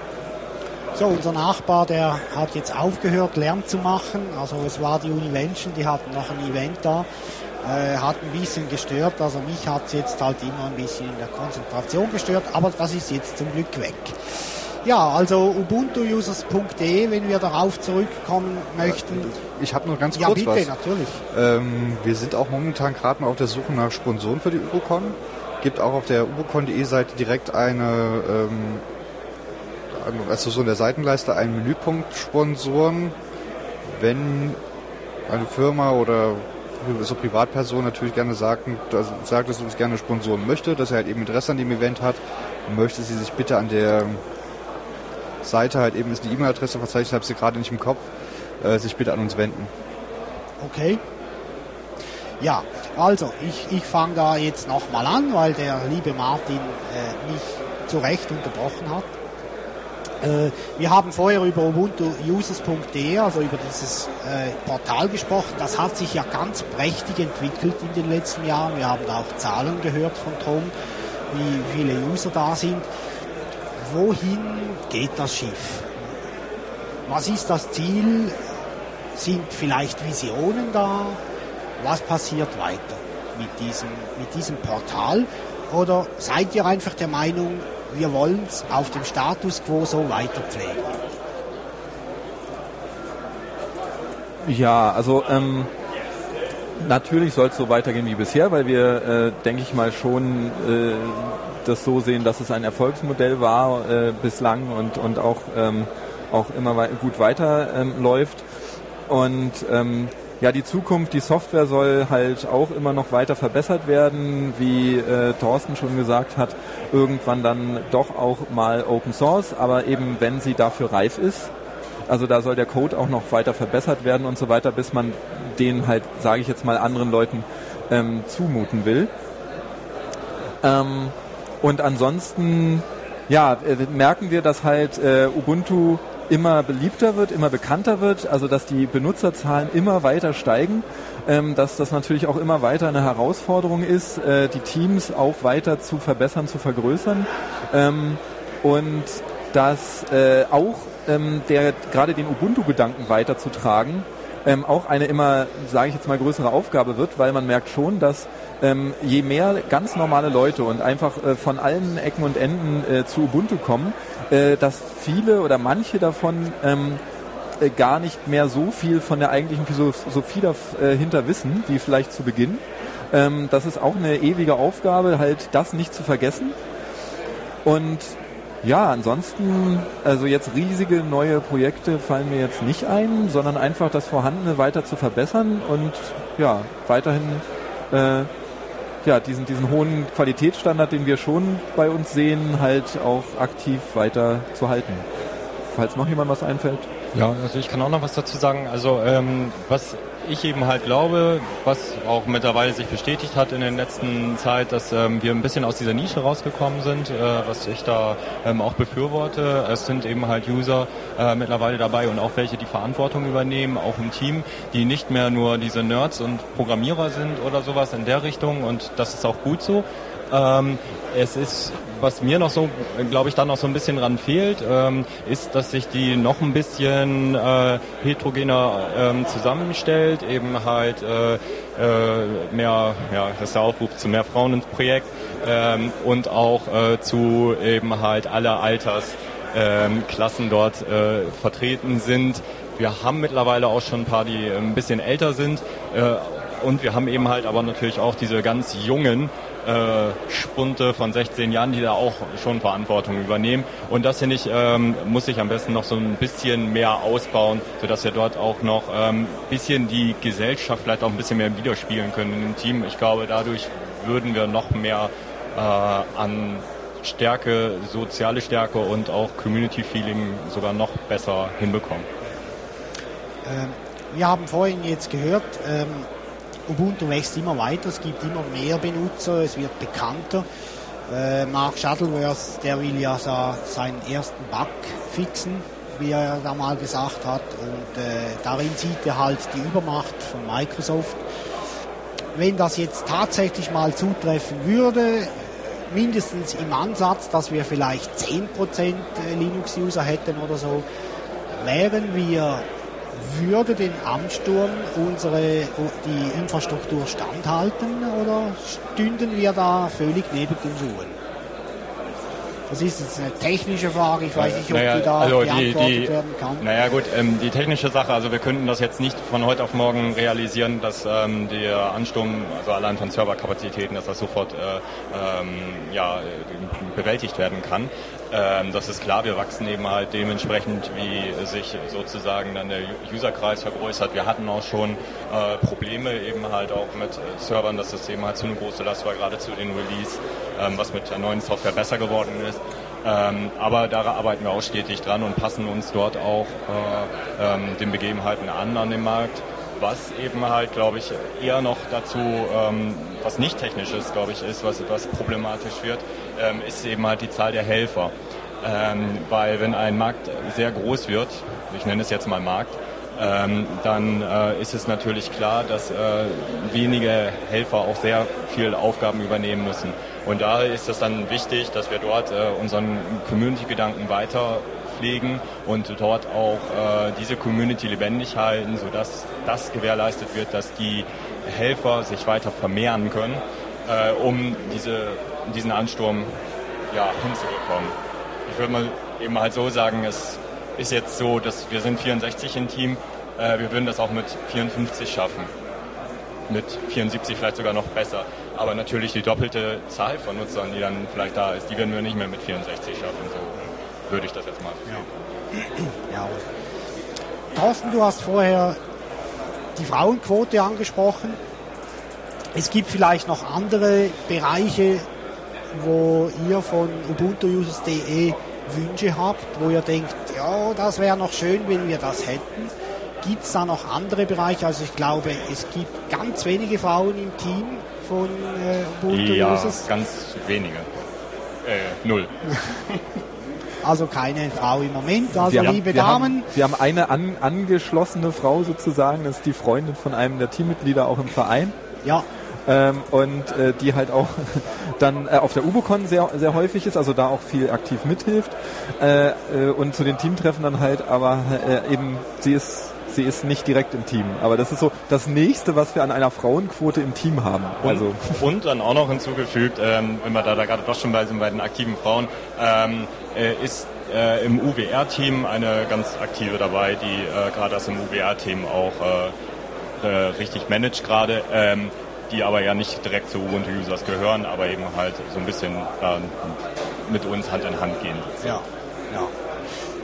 So, unser Nachbar, der hat jetzt aufgehört, Lärm zu machen. Also es war die Univention, die hatten noch ein Event da. Äh, hat ein bisschen gestört, also mich hat es jetzt halt immer ein bisschen in der Konzentration gestört, aber das ist jetzt zum Glück weg. Ja, also ubuntuusers.de, wenn wir darauf zurückkommen möchten. Ich habe nur ganz ja, kurz bitte, was. natürlich. Ähm, wir sind auch momentan gerade mal auf der Suche nach Sponsoren für die Ubocon. Gibt auch auf der ubocon.de Seite direkt eine, ähm, also so in der Seitenleiste einen Menüpunkt Sponsoren. Wenn eine Firma oder so Privatperson natürlich gerne sagt, dass, sagt, dass sie uns gerne sponsoren möchte, dass er halt eben Interesse an dem Event hat, möchte sie sich bitte an der Seite halt eben ist die E-Mail-Adresse verzeichnet, habe sie gerade nicht im Kopf, äh, sich bitte an uns wenden. Okay. Ja, also ich, ich fange da jetzt nochmal an, weil der liebe Martin äh, mich zu Recht unterbrochen hat. Äh, wir haben vorher über ubuntuusers.de, also über dieses äh, Portal gesprochen. Das hat sich ja ganz prächtig entwickelt in den letzten Jahren. Wir haben da auch Zahlen gehört von Tom, wie viele User da sind. Wohin geht das Schiff? Was ist das Ziel? Sind vielleicht Visionen da? Was passiert weiter mit diesem, mit diesem Portal? Oder seid ihr einfach der Meinung, wir wollen es auf dem Status quo so weiter? Ja, also ähm, natürlich soll es so weitergehen wie bisher, weil wir, äh, denke ich mal, schon äh, das so sehen, dass es ein Erfolgsmodell war äh, bislang und, und auch, ähm, auch immer gut weiterläuft. Ähm, und ähm, ja, die Zukunft, die Software soll halt auch immer noch weiter verbessert werden, wie äh, Thorsten schon gesagt hat, irgendwann dann doch auch mal Open Source, aber eben wenn sie dafür reif ist. Also da soll der Code auch noch weiter verbessert werden und so weiter, bis man den halt, sage ich jetzt mal, anderen Leuten ähm, zumuten will. Ähm, und ansonsten, ja, äh, merken wir, dass halt äh, Ubuntu immer beliebter wird, immer bekannter wird, also dass die Benutzerzahlen immer weiter steigen, ähm, dass das natürlich auch immer weiter eine Herausforderung ist, äh, die Teams auch weiter zu verbessern, zu vergrößern. Ähm, und dass äh, auch ähm, der gerade den Ubuntu-Gedanken weiterzutragen ähm, auch eine immer, sage ich jetzt mal, größere Aufgabe wird, weil man merkt schon, dass ähm, je mehr ganz normale Leute und einfach äh, von allen Ecken und Enden äh, zu Ubuntu kommen, äh, dass viele oder manche davon ähm, äh, gar nicht mehr so viel von der eigentlichen Philosophie dahinter äh, wissen, wie vielleicht zu Beginn. Ähm, das ist auch eine ewige Aufgabe, halt das nicht zu vergessen. Und ja, ansonsten, also jetzt riesige neue Projekte fallen mir jetzt nicht ein, sondern einfach das Vorhandene weiter zu verbessern und ja, weiterhin äh, ja, diesen, diesen hohen Qualitätsstandard, den wir schon bei uns sehen, halt auch aktiv weiter zu halten. Falls noch jemand was einfällt. Ja, also ich kann auch noch was dazu sagen. Also ähm, was ich eben halt glaube, was auch mittlerweile sich bestätigt hat in der letzten Zeit, dass ähm, wir ein bisschen aus dieser Nische rausgekommen sind, äh, was ich da ähm, auch befürworte. Es sind eben halt User äh, mittlerweile dabei und auch welche, die Verantwortung übernehmen, auch im Team, die nicht mehr nur diese Nerds und Programmierer sind oder sowas in der Richtung und das ist auch gut so. Ähm, es ist, was mir noch so, glaube ich, da noch so ein bisschen ran fehlt, ähm, ist, dass sich die noch ein bisschen äh, heterogener ähm, zusammenstellt, eben halt äh, äh, mehr, ja, das ist der Aufruf zu mehr Frauen ins Projekt ähm, und auch äh, zu eben halt aller Altersklassen dort äh, vertreten sind. Wir haben mittlerweile auch schon ein paar, die ein bisschen älter sind. Äh, und wir haben eben halt aber natürlich auch diese ganz jungen äh, Spunte von 16 Jahren, die da auch schon Verantwortung übernehmen. Und das finde ich, ähm, muss sich am besten noch so ein bisschen mehr ausbauen, sodass wir dort auch noch ein ähm, bisschen die Gesellschaft vielleicht auch ein bisschen mehr widerspiegeln können in dem Team. Ich glaube, dadurch würden wir noch mehr äh, an Stärke, soziale Stärke und auch Community Feeling sogar noch besser hinbekommen. Ähm, wir haben vorhin jetzt gehört, ähm, Ubuntu wächst immer weiter, es gibt immer mehr Benutzer, es wird bekannter. Äh, Mark Shuttleworth, der will ja so seinen ersten Bug fixen, wie er da mal gesagt hat. Und äh, darin sieht er halt die Übermacht von Microsoft. Wenn das jetzt tatsächlich mal zutreffen würde, mindestens im Ansatz, dass wir vielleicht 10% Linux-User hätten oder so, wären wir würde den Ansturm unsere die Infrastruktur standhalten oder stünden wir da völlig neben den Schuhen? Das ist jetzt eine technische Frage, ich weiß nicht, ob naja, die da also beantwortet die, die, werden kann. Naja gut, ähm, die technische Sache, also wir könnten das jetzt nicht von heute auf morgen realisieren, dass ähm, der Ansturm, also allein von Serverkapazitäten, dass das sofort äh, ähm, ja, bewältigt werden kann. Ähm, das ist klar, wir wachsen eben halt dementsprechend, wie sich sozusagen dann der Userkreis vergrößert. Wir hatten auch schon äh, Probleme eben halt auch mit Servern, dass das eben halt zu eine große Last war, gerade zu den Release, ähm, was mit der neuen Software besser geworden ist. Ähm, aber da arbeiten wir auch stetig dran und passen uns dort auch äh, ähm, den Begebenheiten an an dem Markt. Was eben halt, glaube ich, eher noch dazu, ähm, was nicht technisch ist, glaube ich, ist, was, was problematisch wird, ähm, ist eben halt die Zahl der Helfer. Ähm, weil wenn ein Markt sehr groß wird, ich nenne es jetzt mal Markt, ähm, dann äh, ist es natürlich klar, dass äh, wenige Helfer auch sehr viele Aufgaben übernehmen müssen. Und da ist es dann wichtig, dass wir dort äh, unseren Community-Gedanken weiter pflegen und dort auch äh, diese Community lebendig halten, sodass das gewährleistet wird, dass die Helfer sich weiter vermehren können, äh, um diese, diesen Ansturm ja, hinzubekommen. Ich würde mal eben halt so sagen, es ist jetzt so, dass wir sind 64 im Team, äh, wir würden das auch mit 54 schaffen. Mit 74 vielleicht sogar noch besser. Aber natürlich die doppelte Zahl von Nutzern, die dann vielleicht da ist, die werden wir nicht mehr mit 64 schaffen. So würde ich das jetzt mal sehen. Ja. ja. Thorsten, du hast vorher die Frauenquote angesprochen. Es gibt vielleicht noch andere Bereiche, wo ihr von ubuntuusers.de Wünsche habt, wo ihr denkt, ja, das wäre noch schön, wenn wir das hätten. Gibt es da noch andere Bereiche? Also ich glaube, es gibt ganz wenige Frauen im Team von äh, Ubuntu ja, Users. ganz wenige. Äh, null. Also keine Frau im Moment. Also wir liebe haben, Damen. Haben, wir haben eine an, angeschlossene Frau sozusagen, das ist die Freundin von einem der Teammitglieder auch im Verein. Ja. Ähm, und äh, die halt auch dann äh, auf der Ubocon sehr, sehr häufig ist, also da auch viel aktiv mithilft äh, äh und zu den Teamtreffen dann halt, aber äh, eben sie ist sie ist nicht direkt im Team. Aber das ist so das nächste, was wir an einer Frauenquote im Team haben. Und, also. und dann auch noch hinzugefügt, ähm, wenn wir da, da gerade doch schon bei sind bei den aktiven Frauen, ähm, äh, ist äh, im UWR-Team eine ganz aktive dabei, die äh, gerade das im UWR-Team auch äh, äh, richtig managt gerade. Ähm, die aber ja nicht direkt zu Ubuntu Users gehören, aber eben halt so ein bisschen mit uns Hand in Hand gehen. Ja, ja.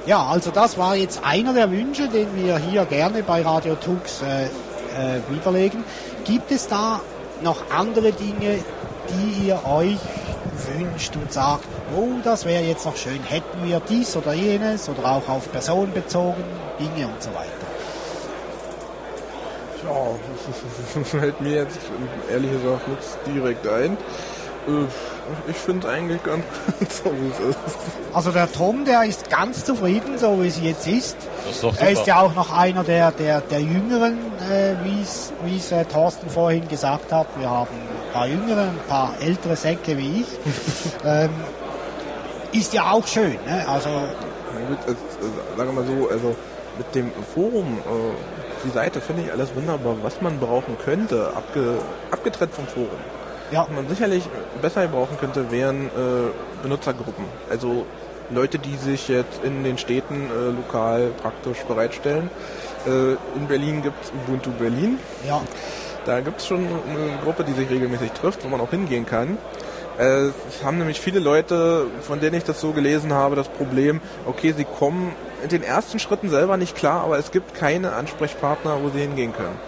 Ja, also das war jetzt einer der Wünsche, den wir hier gerne bei Radio Tux äh, äh, widerlegen. Gibt es da noch andere Dinge, die ihr euch wünscht und sagt, oh, das wäre jetzt noch schön, hätten wir dies oder jenes oder auch auf Personen bezogen, Dinge und so weiter? Ja, fällt mir jetzt ehrlich gesagt nichts direkt ein. Äh, ich finde es eigentlich ganz gut, so wie es ist. Also der Tom, der ist ganz zufrieden, so wie es jetzt ist. ist er ist ja auch noch einer der, der, der Jüngeren, äh, wie es äh, Thorsten vorhin gesagt hat. Wir haben ein paar jüngere, ein paar ältere Säcke wie ich. ähm, ist ja auch schön. Ne? Also, gut, äh, sagen wir mal so, also mit dem Forum, äh, die Seite finde ich alles wunderbar, was man brauchen könnte, abge, abgetrennt vom Forum. Ja. Was man sicherlich besser brauchen könnte, wären äh, Benutzergruppen. Also Leute, die sich jetzt in den Städten äh, lokal praktisch bereitstellen. Äh, in Berlin gibt es Ubuntu Berlin. Ja. Da gibt es schon eine Gruppe, die sich regelmäßig trifft, wo man auch hingehen kann. Äh, es haben nämlich viele Leute, von denen ich das so gelesen habe, das Problem, okay, sie kommen in den ersten Schritten selber nicht klar, aber es gibt keine Ansprechpartner, wo sie hingehen können.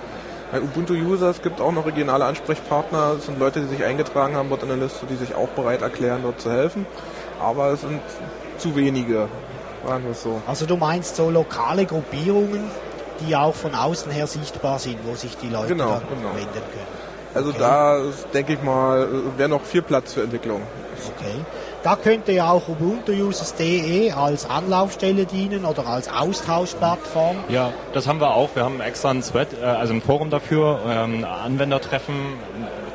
Bei Ubuntu-Users gibt auch noch regionale Ansprechpartner. Das sind Leute, die sich eingetragen haben dort in der Liste, die sich auch bereit erklären, dort zu helfen. Aber es sind zu wenige, sagen wir es so. Also du meinst so lokale Gruppierungen, die auch von außen her sichtbar sind, wo sich die Leute genau, genau. wenden können. Also okay. da denke ich mal, wäre noch viel Platz für Entwicklung. Okay. Da könnte ja auch ubuntuusers.de als Anlaufstelle dienen oder als Austauschplattform. Ja, das haben wir auch. Wir haben extra ein Thread, äh, also ein Forum dafür, ähm,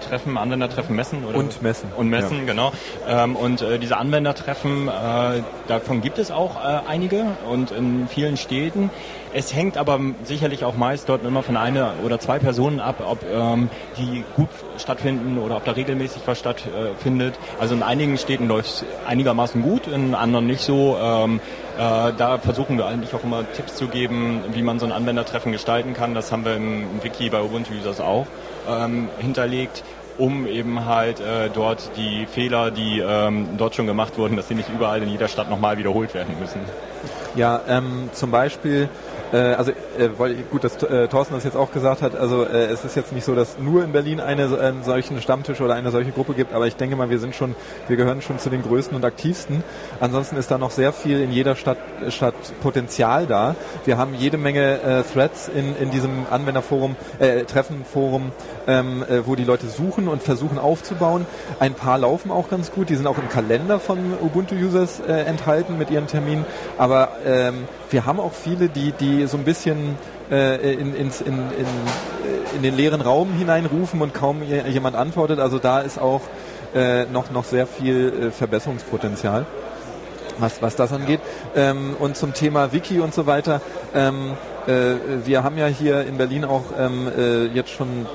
Anwendertreffen, Treffen, Anwendertreffen, Messen oder und Messen und Messen, ja. genau. Ähm, und äh, diese Anwendertreffen, äh, davon gibt es auch äh, einige und in vielen Städten. Es hängt aber sicherlich auch meist dort immer von einer oder zwei Personen ab, ob ähm, die gut stattfinden oder ob da regelmäßig was stattfindet. also in einigen Städten läuft es einigermaßen gut, in anderen nicht so. Ähm, äh, da versuchen wir eigentlich auch immer Tipps zu geben, wie man so ein Anwendertreffen gestalten kann. Das haben wir im Wiki bei Ubuntu Users auch ähm, hinterlegt um eben halt äh, dort die Fehler, die ähm, dort schon gemacht wurden, dass sie nicht überall in jeder Stadt nochmal wiederholt werden müssen. Ja, ähm, zum Beispiel also äh, weil gut, dass äh, Thorsten das jetzt auch gesagt hat, also äh, es ist jetzt nicht so, dass nur in Berlin eine, einen solchen Stammtisch oder eine solche Gruppe gibt, aber ich denke mal, wir sind schon, wir gehören schon zu den größten und aktivsten. Ansonsten ist da noch sehr viel in jeder Stadt, Stadt Potenzial da. Wir haben jede Menge äh, Threads in, in diesem Anwenderforum, äh, Treffenforum, ähm, äh, wo die Leute suchen und versuchen aufzubauen. Ein paar laufen auch ganz gut, die sind auch im Kalender von Ubuntu-Users äh, enthalten mit ihren Terminen, aber ähm, wir haben auch viele, die, die so ein bisschen äh, in, in, in, äh, in den leeren Raum hineinrufen und kaum jemand antwortet. Also da ist auch äh, noch, noch sehr viel äh, Verbesserungspotenzial, was, was das angeht. Ähm, und zum Thema Wiki und so weiter. Ähm, äh, wir haben ja hier in Berlin auch ähm, äh, jetzt schon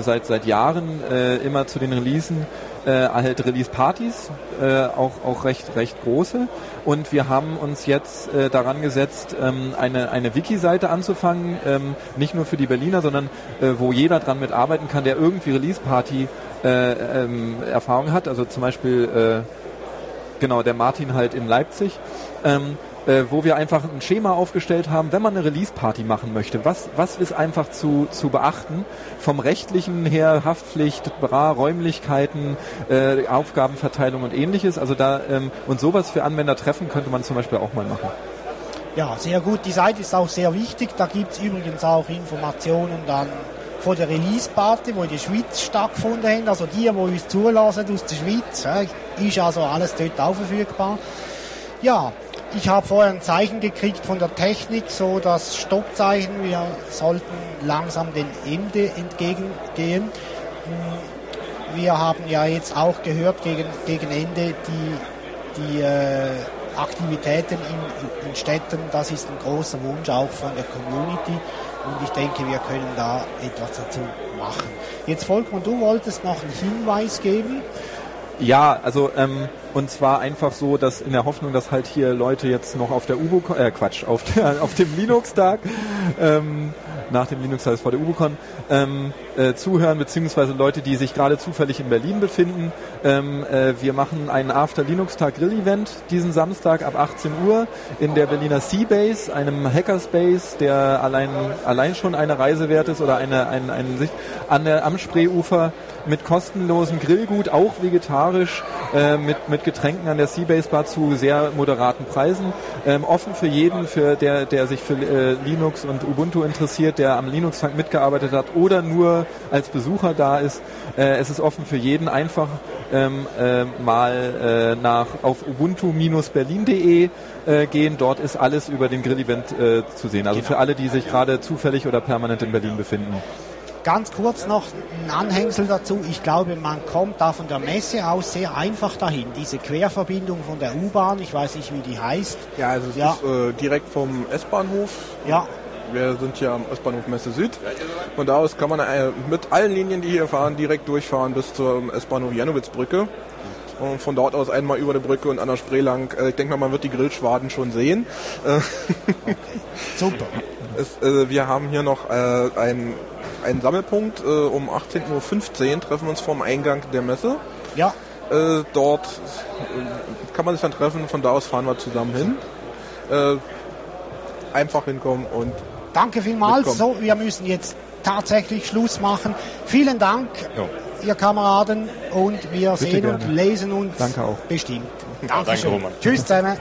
seit, seit Jahren äh, immer zu den Releasen äh, halt Release-Partys, äh, auch, auch recht, recht große. Und wir haben uns jetzt äh, daran gesetzt, ähm, eine, eine Wiki-Seite anzufangen, ähm, nicht nur für die Berliner, sondern äh, wo jeder dran mitarbeiten kann, der irgendwie Release-Party äh, ähm, Erfahrung hat. Also zum Beispiel, äh, genau, der Martin halt in Leipzig. Ähm, äh, wo wir einfach ein Schema aufgestellt haben, wenn man eine Release-Party machen möchte, was, was ist einfach zu, zu beachten? Vom rechtlichen her, Haftpflicht, Bra, Räumlichkeiten, äh, Aufgabenverteilung und ähnliches. Also da ähm, und sowas für Anwender treffen könnte man zum Beispiel auch mal machen. Ja, sehr gut. Die Seite ist auch sehr wichtig. Da gibt es übrigens auch Informationen dann von der Release-Party, wo in der Schweiz stattgefunden hat. Also die, die uns zulassen aus der Schweiz, ist also alles dort auch verfügbar. Ja, ich habe vorher ein Zeichen gekriegt von der Technik, so das Stoppzeichen. Wir sollten langsam den Ende entgegengehen. Hm, wir haben ja jetzt auch gehört gegen, gegen Ende die, die äh, Aktivitäten in, in Städten. Das ist ein großer Wunsch auch von der Community und ich denke, wir können da etwas dazu machen. Jetzt Volkmann, du wolltest noch einen Hinweis geben. Ja, also ähm, und zwar einfach so, dass in der Hoffnung, dass halt hier Leute jetzt noch auf der Ubo, äh Quatsch, auf, der, auf dem Linux-Tag ähm, nach dem Linux-Tag vor der UboCon ähm, äh, zuhören, beziehungsweise Leute, die sich gerade zufällig in Berlin befinden. Ähm, äh, wir machen einen After-Linux-Tag Grill-Event diesen Samstag ab 18 Uhr in der Berliner Seabase, einem Hackerspace, der allein, allein schon eine Reise wert ist oder eine, eine, eine Sicht an der, am Spreeufer mit kostenlosem Grillgut, auch vegetarisch, äh, mit, mit Getränken an der Seabase Bar zu sehr moderaten Preisen. Ähm, offen für jeden, für der, der sich für äh, Linux und Ubuntu interessiert, der am Linux-Tag mitgearbeitet hat oder nur als Besucher da ist. Äh, es ist offen für jeden. Einfach ähm, äh, mal äh, nach auf ubuntu-berlin.de äh, gehen. Dort ist alles über den Grill-Event äh, zu sehen. Also genau. für alle, die sich gerade zufällig oder permanent in Berlin befinden. Ganz kurz noch ein Anhängsel dazu. Ich glaube, man kommt da von der Messe aus sehr einfach dahin. Diese Querverbindung von der U-Bahn, ich weiß nicht, wie die heißt. Ja, also es Ja. ist äh, direkt vom S-Bahnhof. Ja, Wir sind hier am S-Bahnhof Messe Süd. Von da aus kann man äh, mit allen Linien, die hier fahren, direkt durchfahren bis zur S-Bahnhof Janowitzbrücke. Und von dort aus einmal über die Brücke und an der Spree lang. Äh, ich denke mal, man wird die Grillschwaden schon sehen. Äh, super. Es, äh, wir haben hier noch äh, einen, einen Sammelpunkt. Äh, um 18.15 Uhr treffen wir uns vorm Eingang der Messe. Ja, dort kann man sich dann treffen. Von da aus fahren wir zusammen hin. Einfach hinkommen und danke vielmals. Mitkommen. So, wir müssen jetzt tatsächlich Schluss machen. Vielen Dank, ihr Kameraden, und wir sehen und gerne. lesen uns Danke auch. bestimmt. Danke, Dankeschön. Roman. Tschüss zusammen.